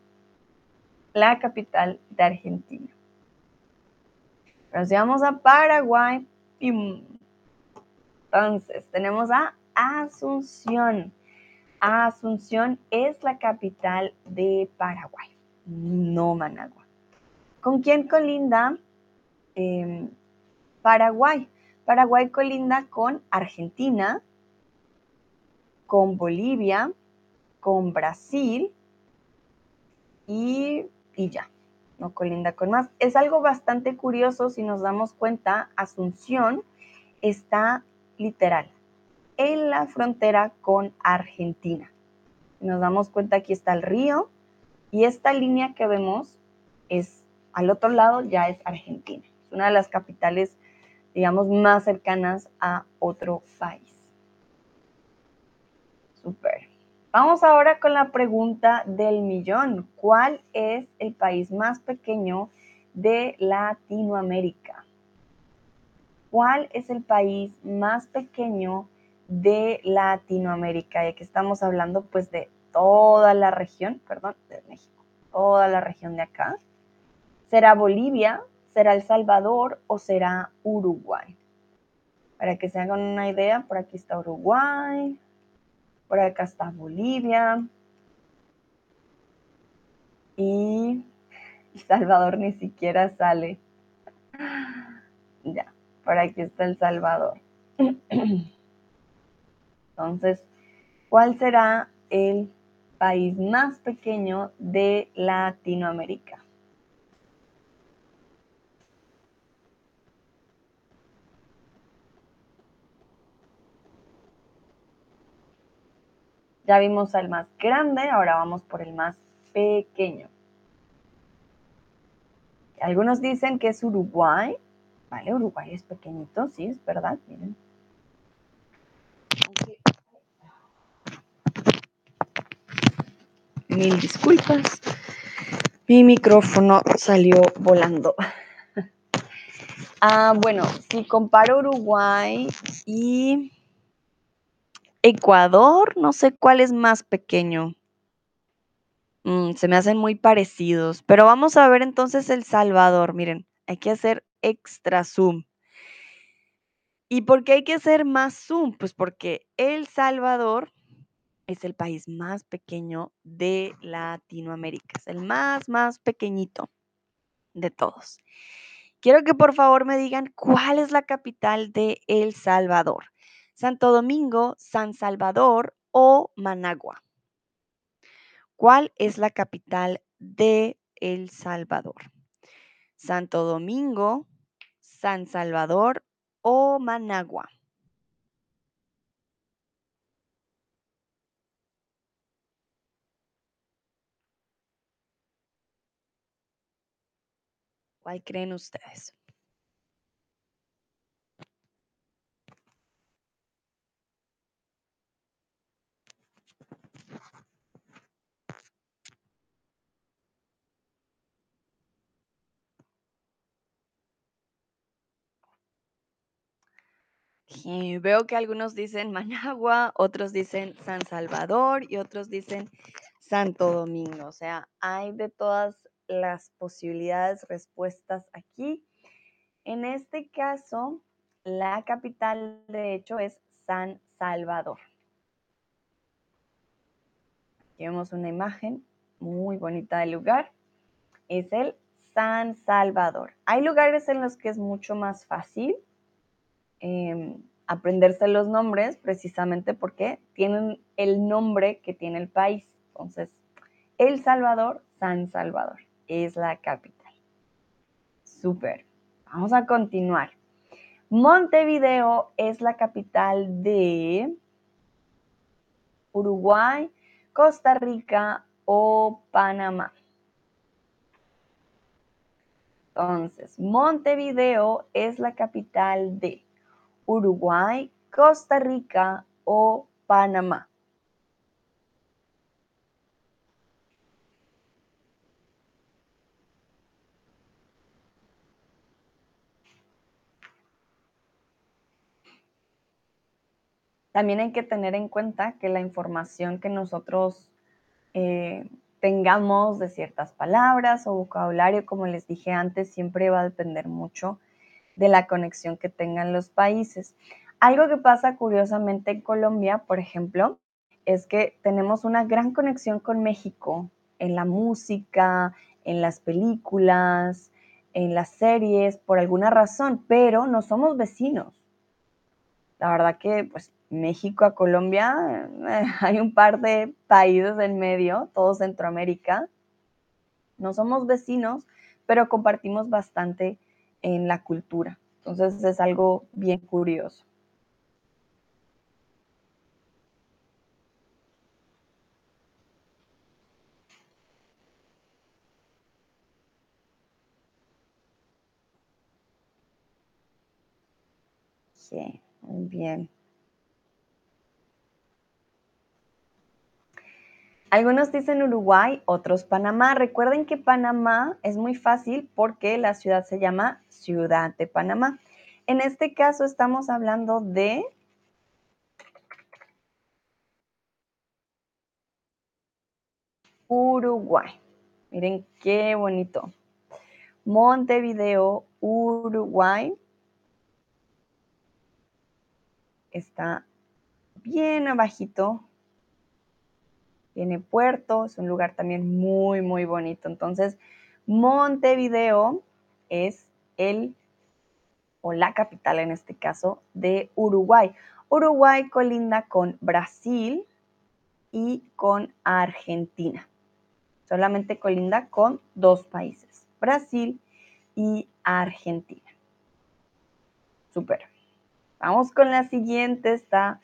La capital de Argentina. Pero si vamos a Paraguay, entonces tenemos a Asunción. Asunción es la capital de Paraguay, no Managua. ¿Con quién colinda? em, Paraguay. Paraguay colinda con Argentina, con Bolivia, con Brasil y, y ya, no colinda con más. Es algo bastante curioso si nos damos cuenta, Asunción está literal en la frontera con Argentina. Nos damos cuenta, aquí está el río y esta línea que vemos es al otro lado ya es Argentina. Es una de las capitales, digamos, más cercanas a otro país. Super. Vamos ahora con la pregunta del millón. ¿Cuál es el país más pequeño de Latinoamérica? ¿Cuál es el país más pequeño de Latinoamérica? Y aquí estamos hablando pues de toda la región, perdón, de México, toda la región de acá. ¿Será Bolivia? ¿Será El Salvador o será Uruguay? Para que se hagan una idea, por aquí está Uruguay, por acá está Bolivia y Salvador ni siquiera sale. Ya, por aquí está El Salvador. Entonces, ¿cuál será el país más pequeño de Latinoamérica? Ya vimos al más grande, ahora vamos por el más pequeño. Algunos dicen que es Uruguay. Vale, Uruguay es pequeñito, sí, es verdad, miren. Mil disculpas. Mi micrófono salió volando. (laughs) Ah, bueno, si comparo Uruguay y Ecuador, no sé cuál es más pequeño. Mm, se me hacen muy parecidos, pero vamos a ver entonces El Salvador. Miren, hay que hacer extra zoom. ¿Y por qué hay que hacer más zoom? Pues porque El Salvador es el país más pequeño de Latinoamérica. Es el más, más pequeñito de todos. Quiero que por favor me digan cuál es la capital de El Salvador. Santo Domingo, San Salvador o Managua. ¿Cuál es la capital de El Salvador? Santo Domingo, San Salvador o Managua. ¿Cuál creen ustedes? Veo que algunos dicen Managua, otros dicen San Salvador y otros dicen Santo Domingo. O sea, hay de todas las posibilidades, respuestas aquí. En este caso, la capital de hecho es San Salvador. Aquí vemos una imagen muy bonita del lugar. Es el San Salvador. Hay lugares en los que es mucho más fácil Em, aprenderse los nombres precisamente porque tienen el nombre que tiene el país. Entonces, El Salvador, San Salvador, es la capital. Súper. Vamos a continuar. Montevideo es la capital de Uruguay, Costa Rica o Panamá. Entonces, Montevideo es la capital de Uruguay, Costa Rica o Panamá. También hay que tener en cuenta que la información que nosotros eh, tengamos de ciertas palabras o vocabulario, como les dije antes, siempre va a depender mucho de la conexión que tengan los países. Algo que pasa curiosamente en Colombia, por ejemplo, es que tenemos una gran conexión con México en la música, en las películas, en las series por alguna razón, pero no somos vecinos. La verdad que pues México a Colombia (laughs) hay un par de países en medio, todo Centroamérica. No somos vecinos, pero compartimos bastante en la cultura. Entonces es algo bien curioso. Sí, muy bien. Algunos dicen Uruguay, otros Panamá. Recuerden que Panamá es muy fácil porque la ciudad se llama Ciudad de Panamá. En este caso estamos hablando de Uruguay. Miren qué bonito. Montevideo, Uruguay. Está bien abajito. Tiene puerto, es un lugar también muy, muy bonito. Entonces, Montevideo es el o la capital en este caso de Uruguay. Uruguay colinda con Brasil y con Argentina. Solamente colinda con dos países, Brasil y Argentina. Súper. Vamos con la siguiente, está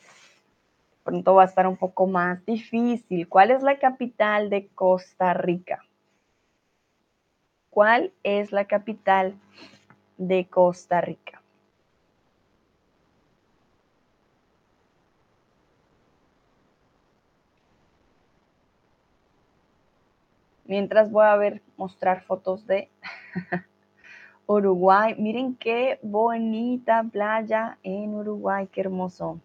pronto va a estar un poco más difícil. ¿Cuál es la capital de Costa Rica? ¿Cuál es la capital de Costa Rica? Mientras voy a ver, mostrar fotos de (laughs) Uruguay. Miren qué bonita playa en Uruguay, qué hermoso.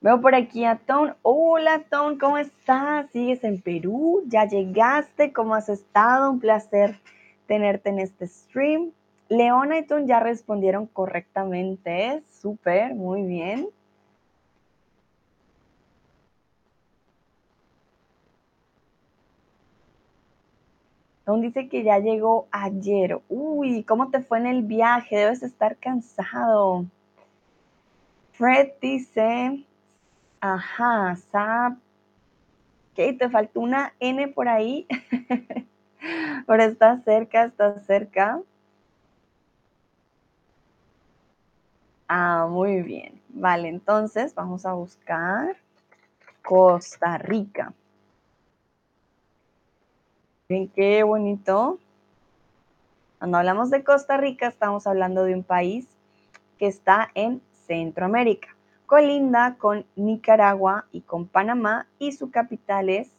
Veo por aquí a Tone. Hola Tone, ¿cómo estás? ¿Sigues en Perú? ¿Ya llegaste? ¿Cómo has estado? Un placer tenerte en este stream. Leona y Tone ya respondieron correctamente. Súper, muy bien. Tone dice que ya llegó ayer. Uy, ¿cómo te fue en el viaje? Debes estar cansado. Fred dice, Ajá, SAP. Ok, te faltó una N por ahí. (laughs) Pero está cerca, está cerca. Ah, muy bien. Vale, entonces vamos a buscar Costa Rica. Ven qué bonito. Cuando hablamos de Costa Rica, estamos hablando de un país que está en Centroamérica colinda con Nicaragua y con Panamá y su capital es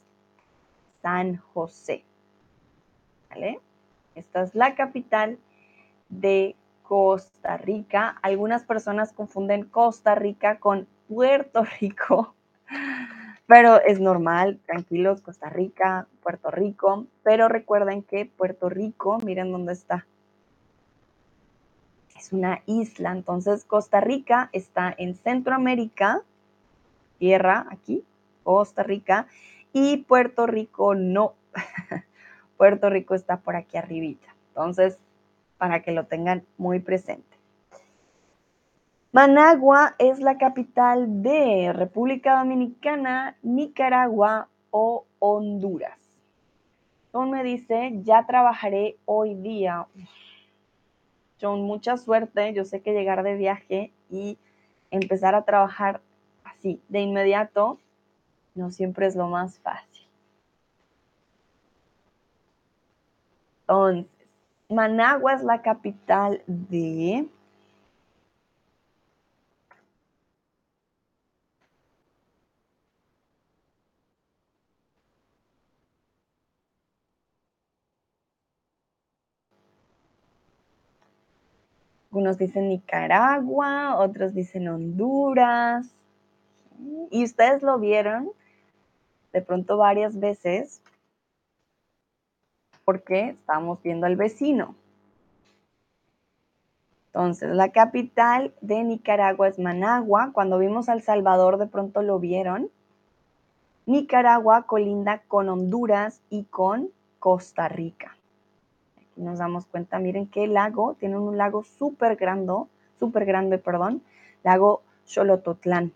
San José. ¿Vale? Esta es la capital de Costa Rica. Algunas personas confunden Costa Rica con Puerto Rico, (laughs) pero es normal, tranquilos, Costa Rica, Puerto Rico, pero recuerden que Puerto Rico, miren dónde está, es una isla. Entonces, Costa Rica está en Centroamérica, tierra aquí, Costa Rica, y Puerto Rico no. (laughs) Puerto Rico está por aquí arribita. Entonces, para que lo tengan muy presente. Managua es la capital de República Dominicana, Nicaragua o Honduras. Don me dice, ya trabajaré hoy día. John, mucha suerte. Yo sé que llegar de viaje y empezar a trabajar así de inmediato no siempre es lo más fácil. Entonces, Managua es la capital de Unos dicen Nicaragua, otros dicen Honduras. Y ustedes lo vieron de pronto varias veces porque estábamos viendo al vecino. Entonces, la capital de Nicaragua es Managua. Cuando vimos al Salvador, de pronto lo vieron. Nicaragua colinda con Honduras y con Costa Rica. Nos damos cuenta, miren qué lago, tiene un lago súper grande, súper grande, perdón, lago Xolototlán.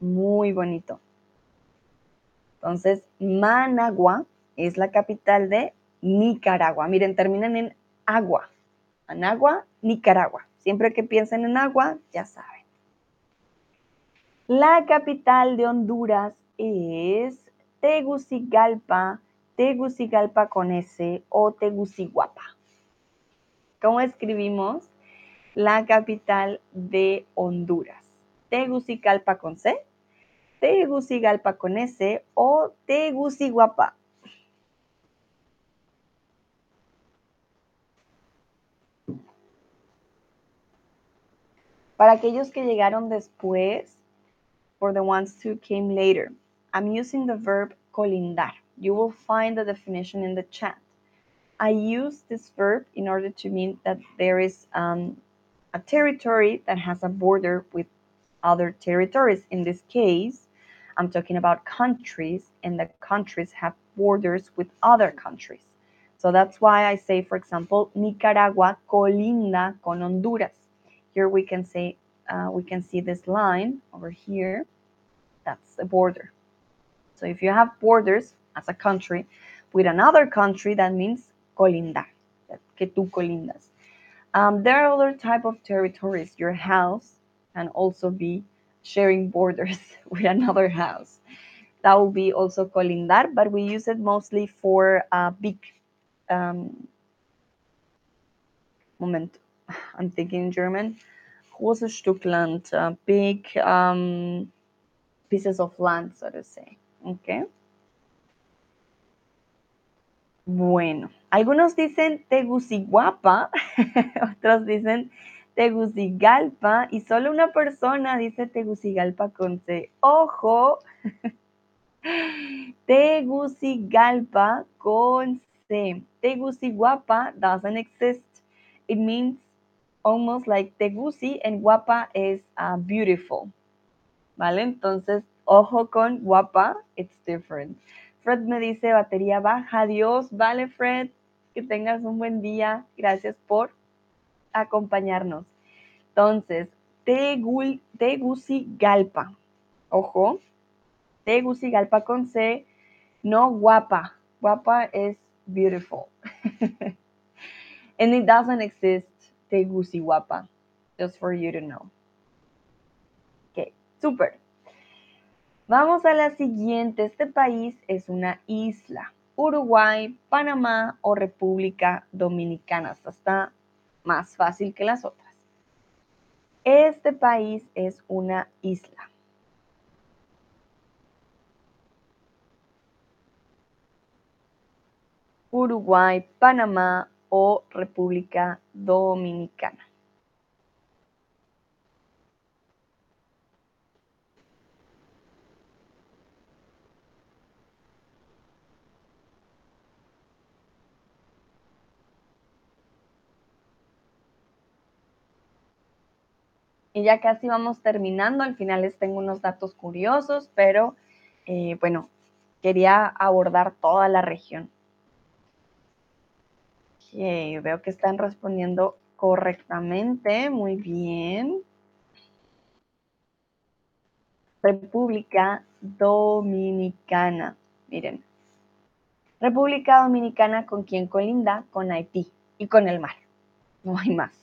Muy bonito. Entonces, Managua es la capital de Nicaragua. Miren, terminan en agua. Managua, Nicaragua. Siempre que piensen en agua, ya saben. La capital de Honduras es Tegucigalpa, Tegucigalpa con S o Teguciguapa. ¿Cómo escribimos la capital de Honduras? Tegucigalpa con C, Tegucigalpa con S o Teguciguapa. Para aquellos que llegaron después, for the ones who came later, I'm using the verb colindar. You will find the definition in the chat. I use this verb in order to mean that there is um, a territory that has a border with other territories. In this case, I'm talking about countries, and the countries have borders with other countries. So that's why I say, for example, Nicaragua colinda con Honduras. Here we can say, uh, we can see this line over here. That's a border. So if you have borders as a country with another country, that means colindar, que tú colindas. Um, there are other type of territories. Your house can also be sharing borders (laughs) with another house. That will be also colindar, but we use it mostly for uh, big um, moment. (sighs) I'm thinking German. Großes Stück Land, uh, big um, pieces of land, so to say. Okay. Bueno, algunos dicen Tegucigalpa, (laughs) otros dicen Tegucigalpa y solo una persona dice Tegucigalpa con C. Ojo, (laughs) Tegucigalpa con C. Tegucigalpa doesn't exist. It means almost like Teguci and guapa is uh, beautiful. ¿Vale? Entonces, ojo con guapa, it's different. Fred me dice batería baja. Adiós, vale, Fred. Que tengas un buen día. Gracias por acompañarnos. Entonces, Tegucigalpa. Ojo. Tegucigalpa con C. No guapa. Guapa es beautiful. (laughs) and it doesn't exist Tegucigalpa. Just for you to know. Ok, super. Vamos a la siguiente. Este país es una isla. Uruguay, Panamá o República Dominicana. Esta está más fácil que las otras. Este país es una isla. Uruguay, Panamá o República Dominicana. Y ya casi vamos terminando. Al final les tengo unos datos curiosos, pero eh, bueno, quería abordar toda la región. veo que están respondiendo correctamente. Muy bien. República Dominicana. Miren. República Dominicana con quien colinda con Haití y con el mar. No hay más.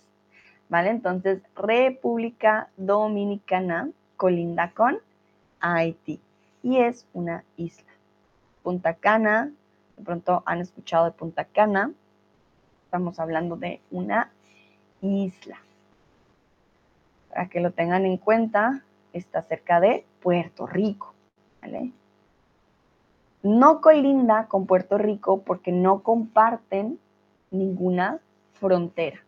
¿Vale? Entonces, República Dominicana colinda con Haití y es una isla. Punta Cana, de pronto han escuchado de Punta Cana, estamos hablando de una isla. Para que lo tengan en cuenta, está cerca de Puerto Rico, ¿vale? No colinda con Puerto Rico porque no comparten ninguna frontera.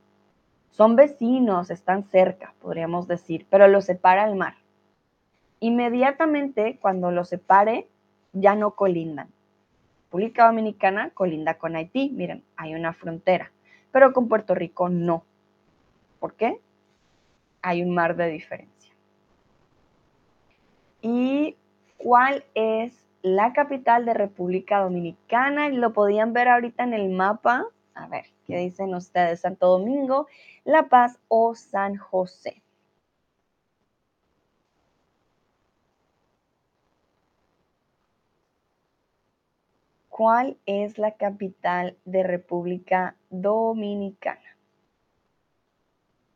Son vecinos, están cerca, podríamos decir, pero los separa el mar. Inmediatamente cuando los separe, ya no colindan. República Dominicana colinda con Haití, miren, hay una frontera, pero con Puerto Rico no. ¿Por qué? Hay un mar de diferencia. ¿Y cuál es la capital de República Dominicana? Lo podían ver ahorita en el mapa A ver, ¿qué dicen ustedes? ¿Santo Domingo, La Paz o San José? ¿Cuál es la capital de República Dominicana?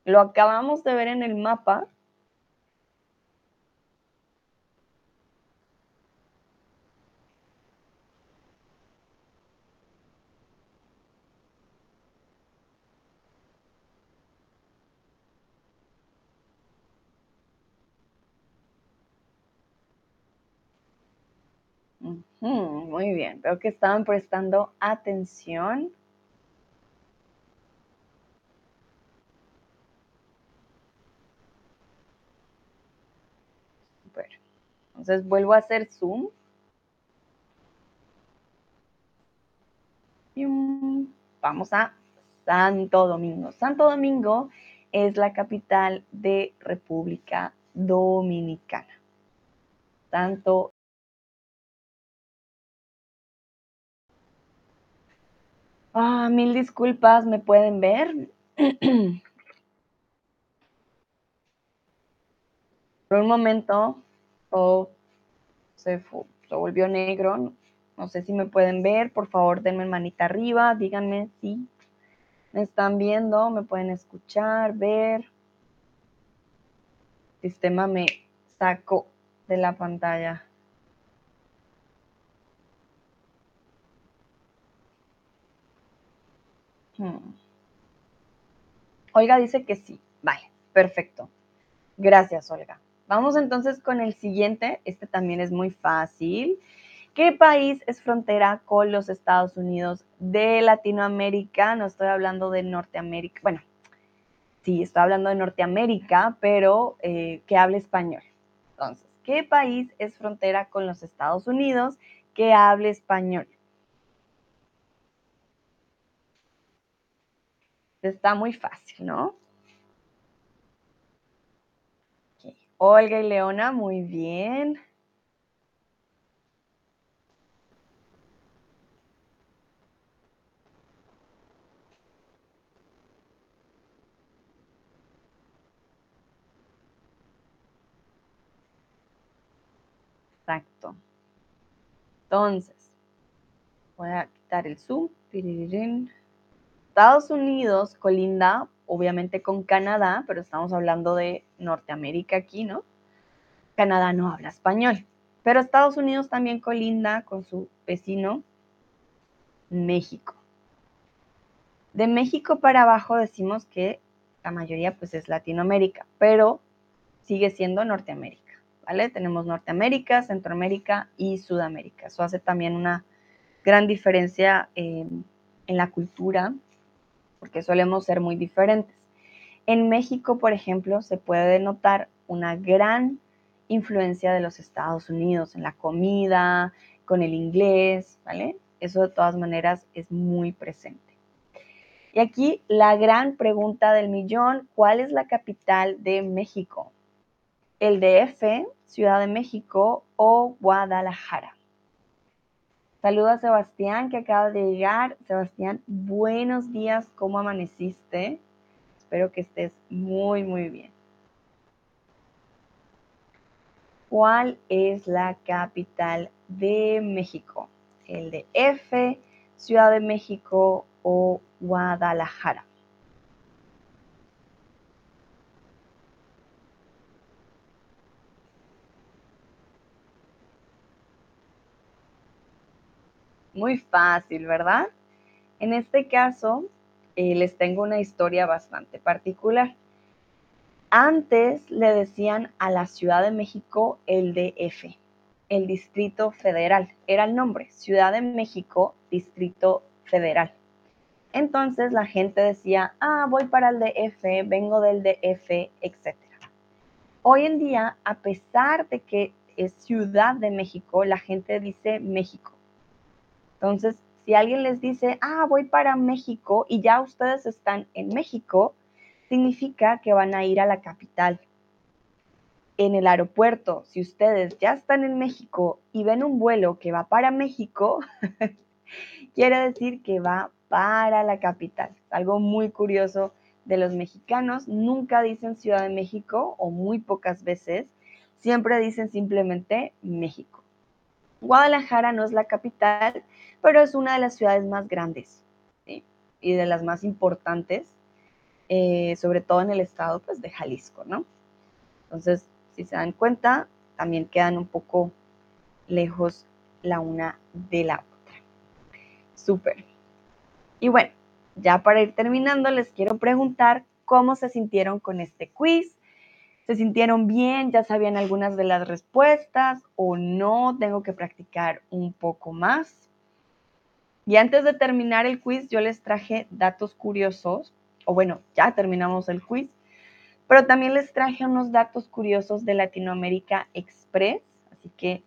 Lo acabamos de ver en el mapa. Muy bien, veo que estaban prestando atención. Entonces vuelvo a hacer zoom. Vamos a Santo Domingo. Santo Domingo es la capital de República Dominicana. Santo Ah, mil disculpas, ¿me pueden ver? (clears throat) Por un momento, todo se, se, volvió negro. No sé si me pueden ver. Por favor, denme manita arriba. Díganme si me están viendo, me pueden escuchar, ver. El sistema me sacó de la pantalla. Hmm. Olga dice que sí. Vale, perfecto. Gracias, Olga. Vamos entonces con el siguiente. Este también es muy fácil. ¿Qué país es frontera con los Estados Unidos de Latinoamérica? No estoy hablando de Norteamérica. Bueno, sí, estoy hablando de Norteamérica, pero eh, que hable español. Entonces, ¿qué país es frontera con los Estados Unidos que hable español? Está muy fácil, ¿no? Olga y Leona, muy bien. Exacto. Entonces, voy a quitar el zoom. Estados Unidos colinda obviamente con Canadá, pero estamos hablando de Norteamérica aquí, ¿no? Canadá no habla español, pero Estados Unidos también colinda con su vecino México. De México para abajo decimos que la mayoría pues es Latinoamérica, pero sigue siendo Norteamérica, ¿vale? Tenemos Norteamérica, Centroamérica y Sudamérica. Eso hace también una gran diferencia en la cultura porque solemos ser muy diferentes. En México, por ejemplo, se puede notar una gran influencia de los Estados Unidos en la comida, con el inglés, ¿vale? Eso de todas maneras es muy presente. Y aquí la gran pregunta del millón, ¿cuál es la capital de México? ¿El DF, Ciudad de México o Guadalajara? Saludos a Sebastián que acaba de llegar. Sebastián, buenos días, ¿cómo amaneciste? Espero que estés muy, muy bien. ¿Cuál es la capital de México? ¿El de F, Ciudad de México o Guadalajara? Muy fácil, ¿verdad? En este caso, eh, les tengo una historia bastante particular. Antes le decían a la Ciudad de México el DF, el Distrito Federal. Era el nombre, Ciudad de México, Distrito Federal. Entonces la gente decía, ah, voy para el DF, vengo del DF, etc. Hoy en día, a pesar de que es Ciudad de México, la gente dice México. Entonces, si alguien les dice, ah, voy para México y ya ustedes están en México, significa que van a ir a la capital. En el aeropuerto, si ustedes ya están en México y ven un vuelo que va para México, (laughs) quiere decir que va para la capital. Algo muy curioso de los mexicanos, nunca dicen Ciudad de México o muy pocas veces, siempre dicen simplemente México. Guadalajara no es la capital, pero es una de las ciudades más grandes y de las más importantes, eh, sobre todo en el estado pues, de Jalisco, ¿no? Entonces, si se dan cuenta, también quedan un poco lejos la una de la otra. Súper. Y bueno, ya para ir terminando, les quiero preguntar cómo se sintieron con este quiz. ¿Se sintieron bien? ¿Ya sabían algunas de las respuestas o no? Tengo que practicar un poco más. Y antes de terminar el quiz, yo les traje datos curiosos, o bueno, ya terminamos el quiz, pero también les traje unos datos curiosos de Latinoamérica Express, así que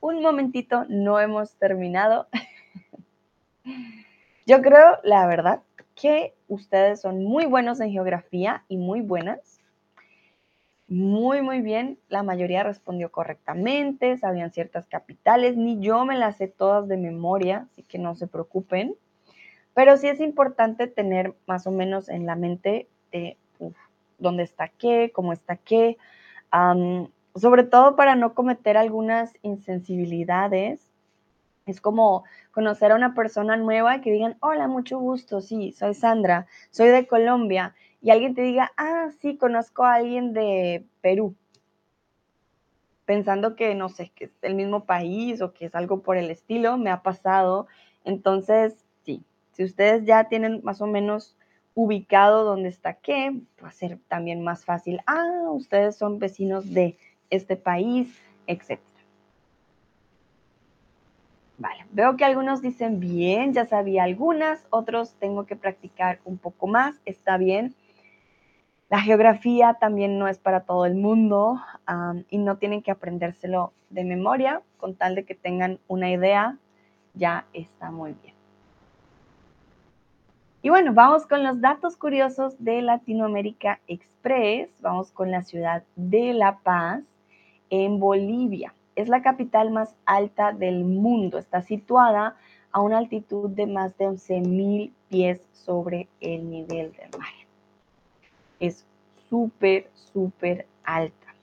un momentito, no hemos terminado. (laughs) Yo creo, la verdad, que ustedes son muy buenos en geografía y muy buenas. Muy, muy bien. La mayoría respondió correctamente, sabían ciertas capitales. Ni yo me las sé todas de memoria, así que no se preocupen. Pero sí es importante tener más o menos en la mente de dónde está qué, cómo está qué. sobre todo para no cometer algunas insensibilidades es como conocer a una persona nueva y que digan, hola, mucho gusto, sí, soy Sandra, soy de Colombia. Y alguien te diga, ah, sí, conozco a alguien de Perú. Pensando que, no sé, que es el mismo país o que es algo por el estilo, me ha pasado. Entonces, sí, si ustedes ya tienen más o menos ubicado dónde está qué, va a ser también más fácil. Ah, ustedes son vecinos de este país, etc. Vale, veo que algunos dicen bien, ya sabía algunas, otros tengo que practicar un poco más, está bien. La geografía también no es para todo el mundo y no tienen que aprendérselo de memoria, con tal de que tengan una idea, ya está muy bien. Y bueno, vamos con los datos curiosos de Latinoamérica Express. Vamos con la ciudad de La Paz, en Bolivia es la capital más alta del mundo. Está situada a una altitud de más de 11.000 pies sobre el nivel del mar. Es súper, súper alta.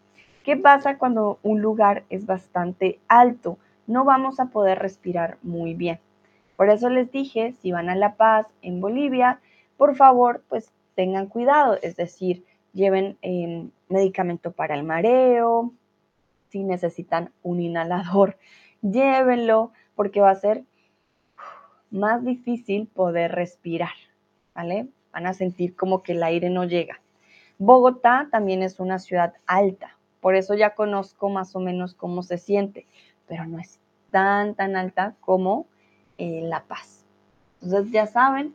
¿Qué pasa cuando un lugar es bastante alto? No vamos a poder respirar muy bien. Por eso les dije, si van a La Paz, en Bolivia, por favor, pues tengan cuidado, es decir, lleven eh, medicamento para el mareo, si necesitan un inhalador, (laughs) llévenlo porque va a ser más difícil poder respirar, ¿vale? Van a sentir como que el aire no llega. Bogotá también es una ciudad alta, por eso ya conozco más o menos cómo se siente, pero no es tan, tan alta como eh, La Paz. Entonces ya saben,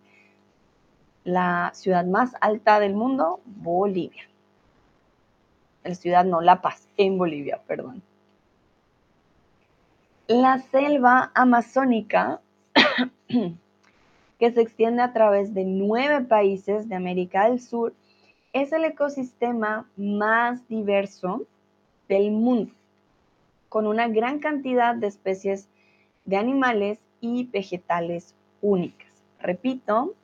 la ciudad más alta del mundo, Bolivia la ciudad no, La Paz, en Bolivia, perdón. La selva amazónica, (clears throat) que se extiende a través de nueve países de América del Sur, es el ecosistema más diverso del mundo, con una gran cantidad de especies de animales y vegetales únicas. Repito,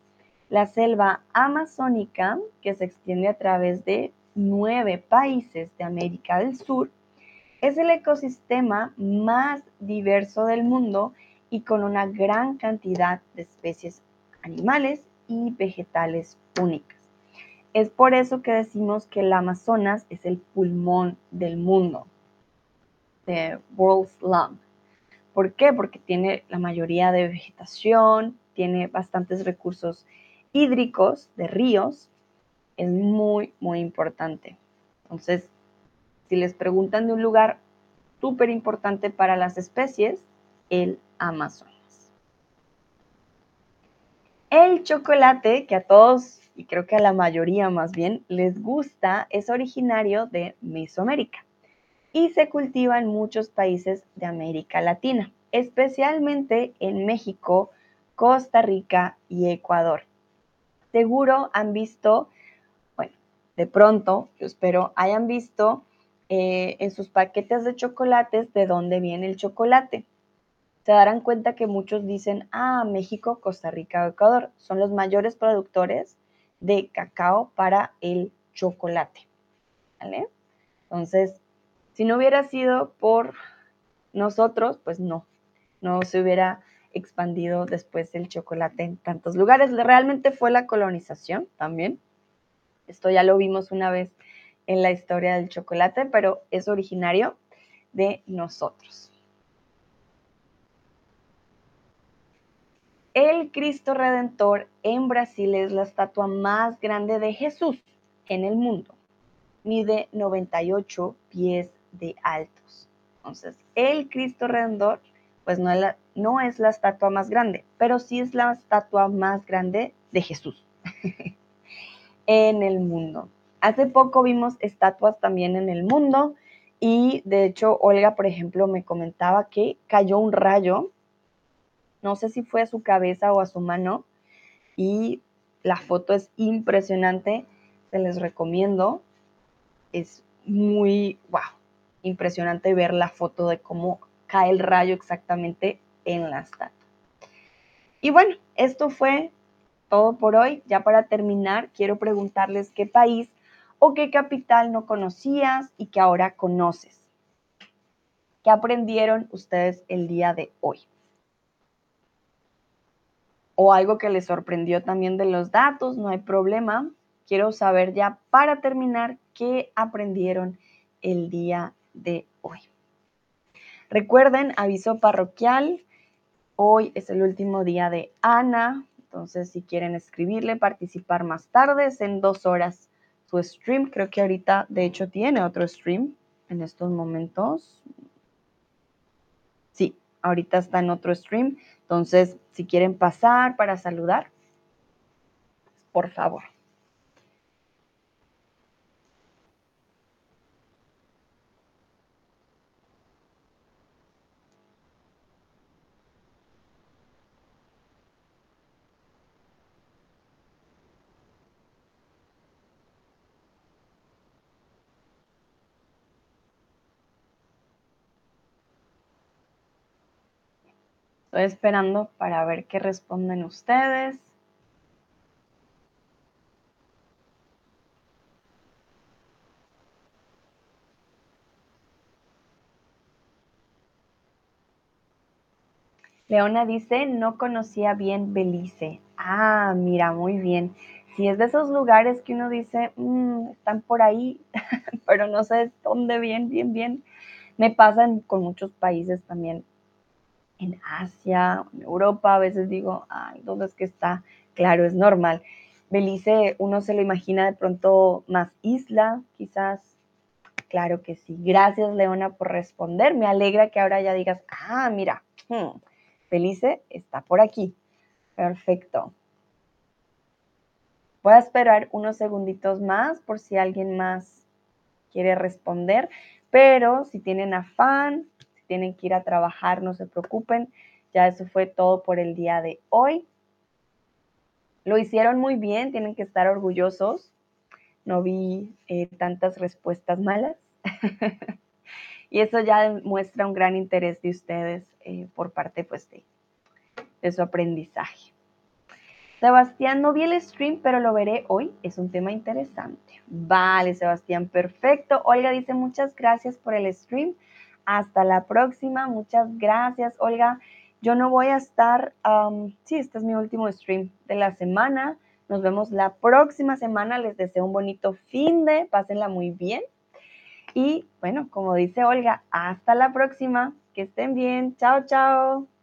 la selva amazónica, que se extiende a través de nueve países de América del Sur, es el ecosistema más diverso del mundo y con una gran cantidad de especies animales y vegetales únicas. Es por eso que decimos que el Amazonas es el pulmón del mundo, the world's lung. ¿Por qué? Porque tiene la mayoría de vegetación, tiene bastantes recursos hídricos de ríos es muy, muy importante. Entonces, si les preguntan de un lugar súper importante para las especies, el Amazonas. El chocolate, que a todos, y creo que a la mayoría más bien, les gusta, es originario de Mesoamérica y se cultiva en muchos países de América Latina, especialmente en México, Costa Rica y Ecuador. Seguro han visto de pronto, yo espero, hayan visto eh, en sus paquetes de chocolates de dónde viene el chocolate. se darán cuenta que muchos dicen, ah, México, Costa Rica o Ecuador son los mayores productores de cacao para el chocolate. ¿Vale? Entonces, si no hubiera sido por nosotros, pues no, no se hubiera expandido después el chocolate en tantos lugares. Realmente fue la colonización también. Esto ya lo vimos una vez en la historia del chocolate, pero es originario de nosotros. El Cristo Redentor en Brasil es la estatua más grande de Jesús en el mundo. Mide 98 pies de altos. Entonces, el Cristo Redentor, pues no es, la, no es la estatua más grande, pero sí es la estatua más grande de Jesús (laughs) en el mundo. Hace poco vimos estatuas también en el mundo y de hecho Olga, por ejemplo, me comentaba que cayó un rayo no sé si fue a su cabeza o a su mano. Y la foto es impresionante. Se les recomiendo. Es muy, wow, impresionante ver la foto de cómo cae el rayo exactamente en la estatua. Y bueno, esto fue todo por hoy. Ya para terminar, quiero preguntarles qué país o qué capital no conocías y que ahora conoces. ¿Qué aprendieron ustedes el día de hoy? O algo que les sorprendió también de los datos, no hay problema. Quiero saber ya para terminar qué aprendieron el día de hoy. Recuerden, aviso parroquial, hoy es el último día de Ana, entonces si quieren escribirle, participar más tarde, es en dos horas su stream, creo que ahorita de hecho tiene otro stream en estos momentos. Ahorita está en otro stream, entonces, si quieren pasar para saludar, por favor. Estoy esperando para ver qué responden ustedes. Leona dice, no conocía bien Belice. Ah, mira, muy bien. Si es de esos lugares que uno dice, mm, están por ahí, (laughs) pero no sé dónde bien, bien, bien. Me pasa con muchos países también en Asia, en Europa, a veces digo, ¿dónde es que está? Claro, es normal. Belice, uno se lo imagina de pronto más isla, quizás. Claro que sí. Gracias, Leona, por responder. Me alegra que ahora ya digas, ah, mira, hmm, Belice está por aquí. Perfecto. Voy a esperar unos segunditos más por si alguien más quiere responder, pero si tienen afán, tienen que ir a trabajar, no se preocupen. Ya eso fue todo por el día de hoy. Lo hicieron muy bien, tienen que estar orgullosos. No vi eh, tantas respuestas malas. (laughs) y eso ya muestra un gran interés de ustedes eh, por parte pues, de, de su aprendizaje. Sebastián, no vi el stream, pero lo veré hoy. Es un tema interesante. Vale, Sebastián, perfecto. Olga dice muchas gracias por el stream. Hasta la próxima. Muchas gracias, Olga. Yo no voy a estar, sí, este es mi último stream de la semana. Nos vemos la próxima semana. Les deseo un bonito fin de, pásenla muy bien. Y bueno, como dice Olga, hasta la próxima. Que estén bien. Chao, chao.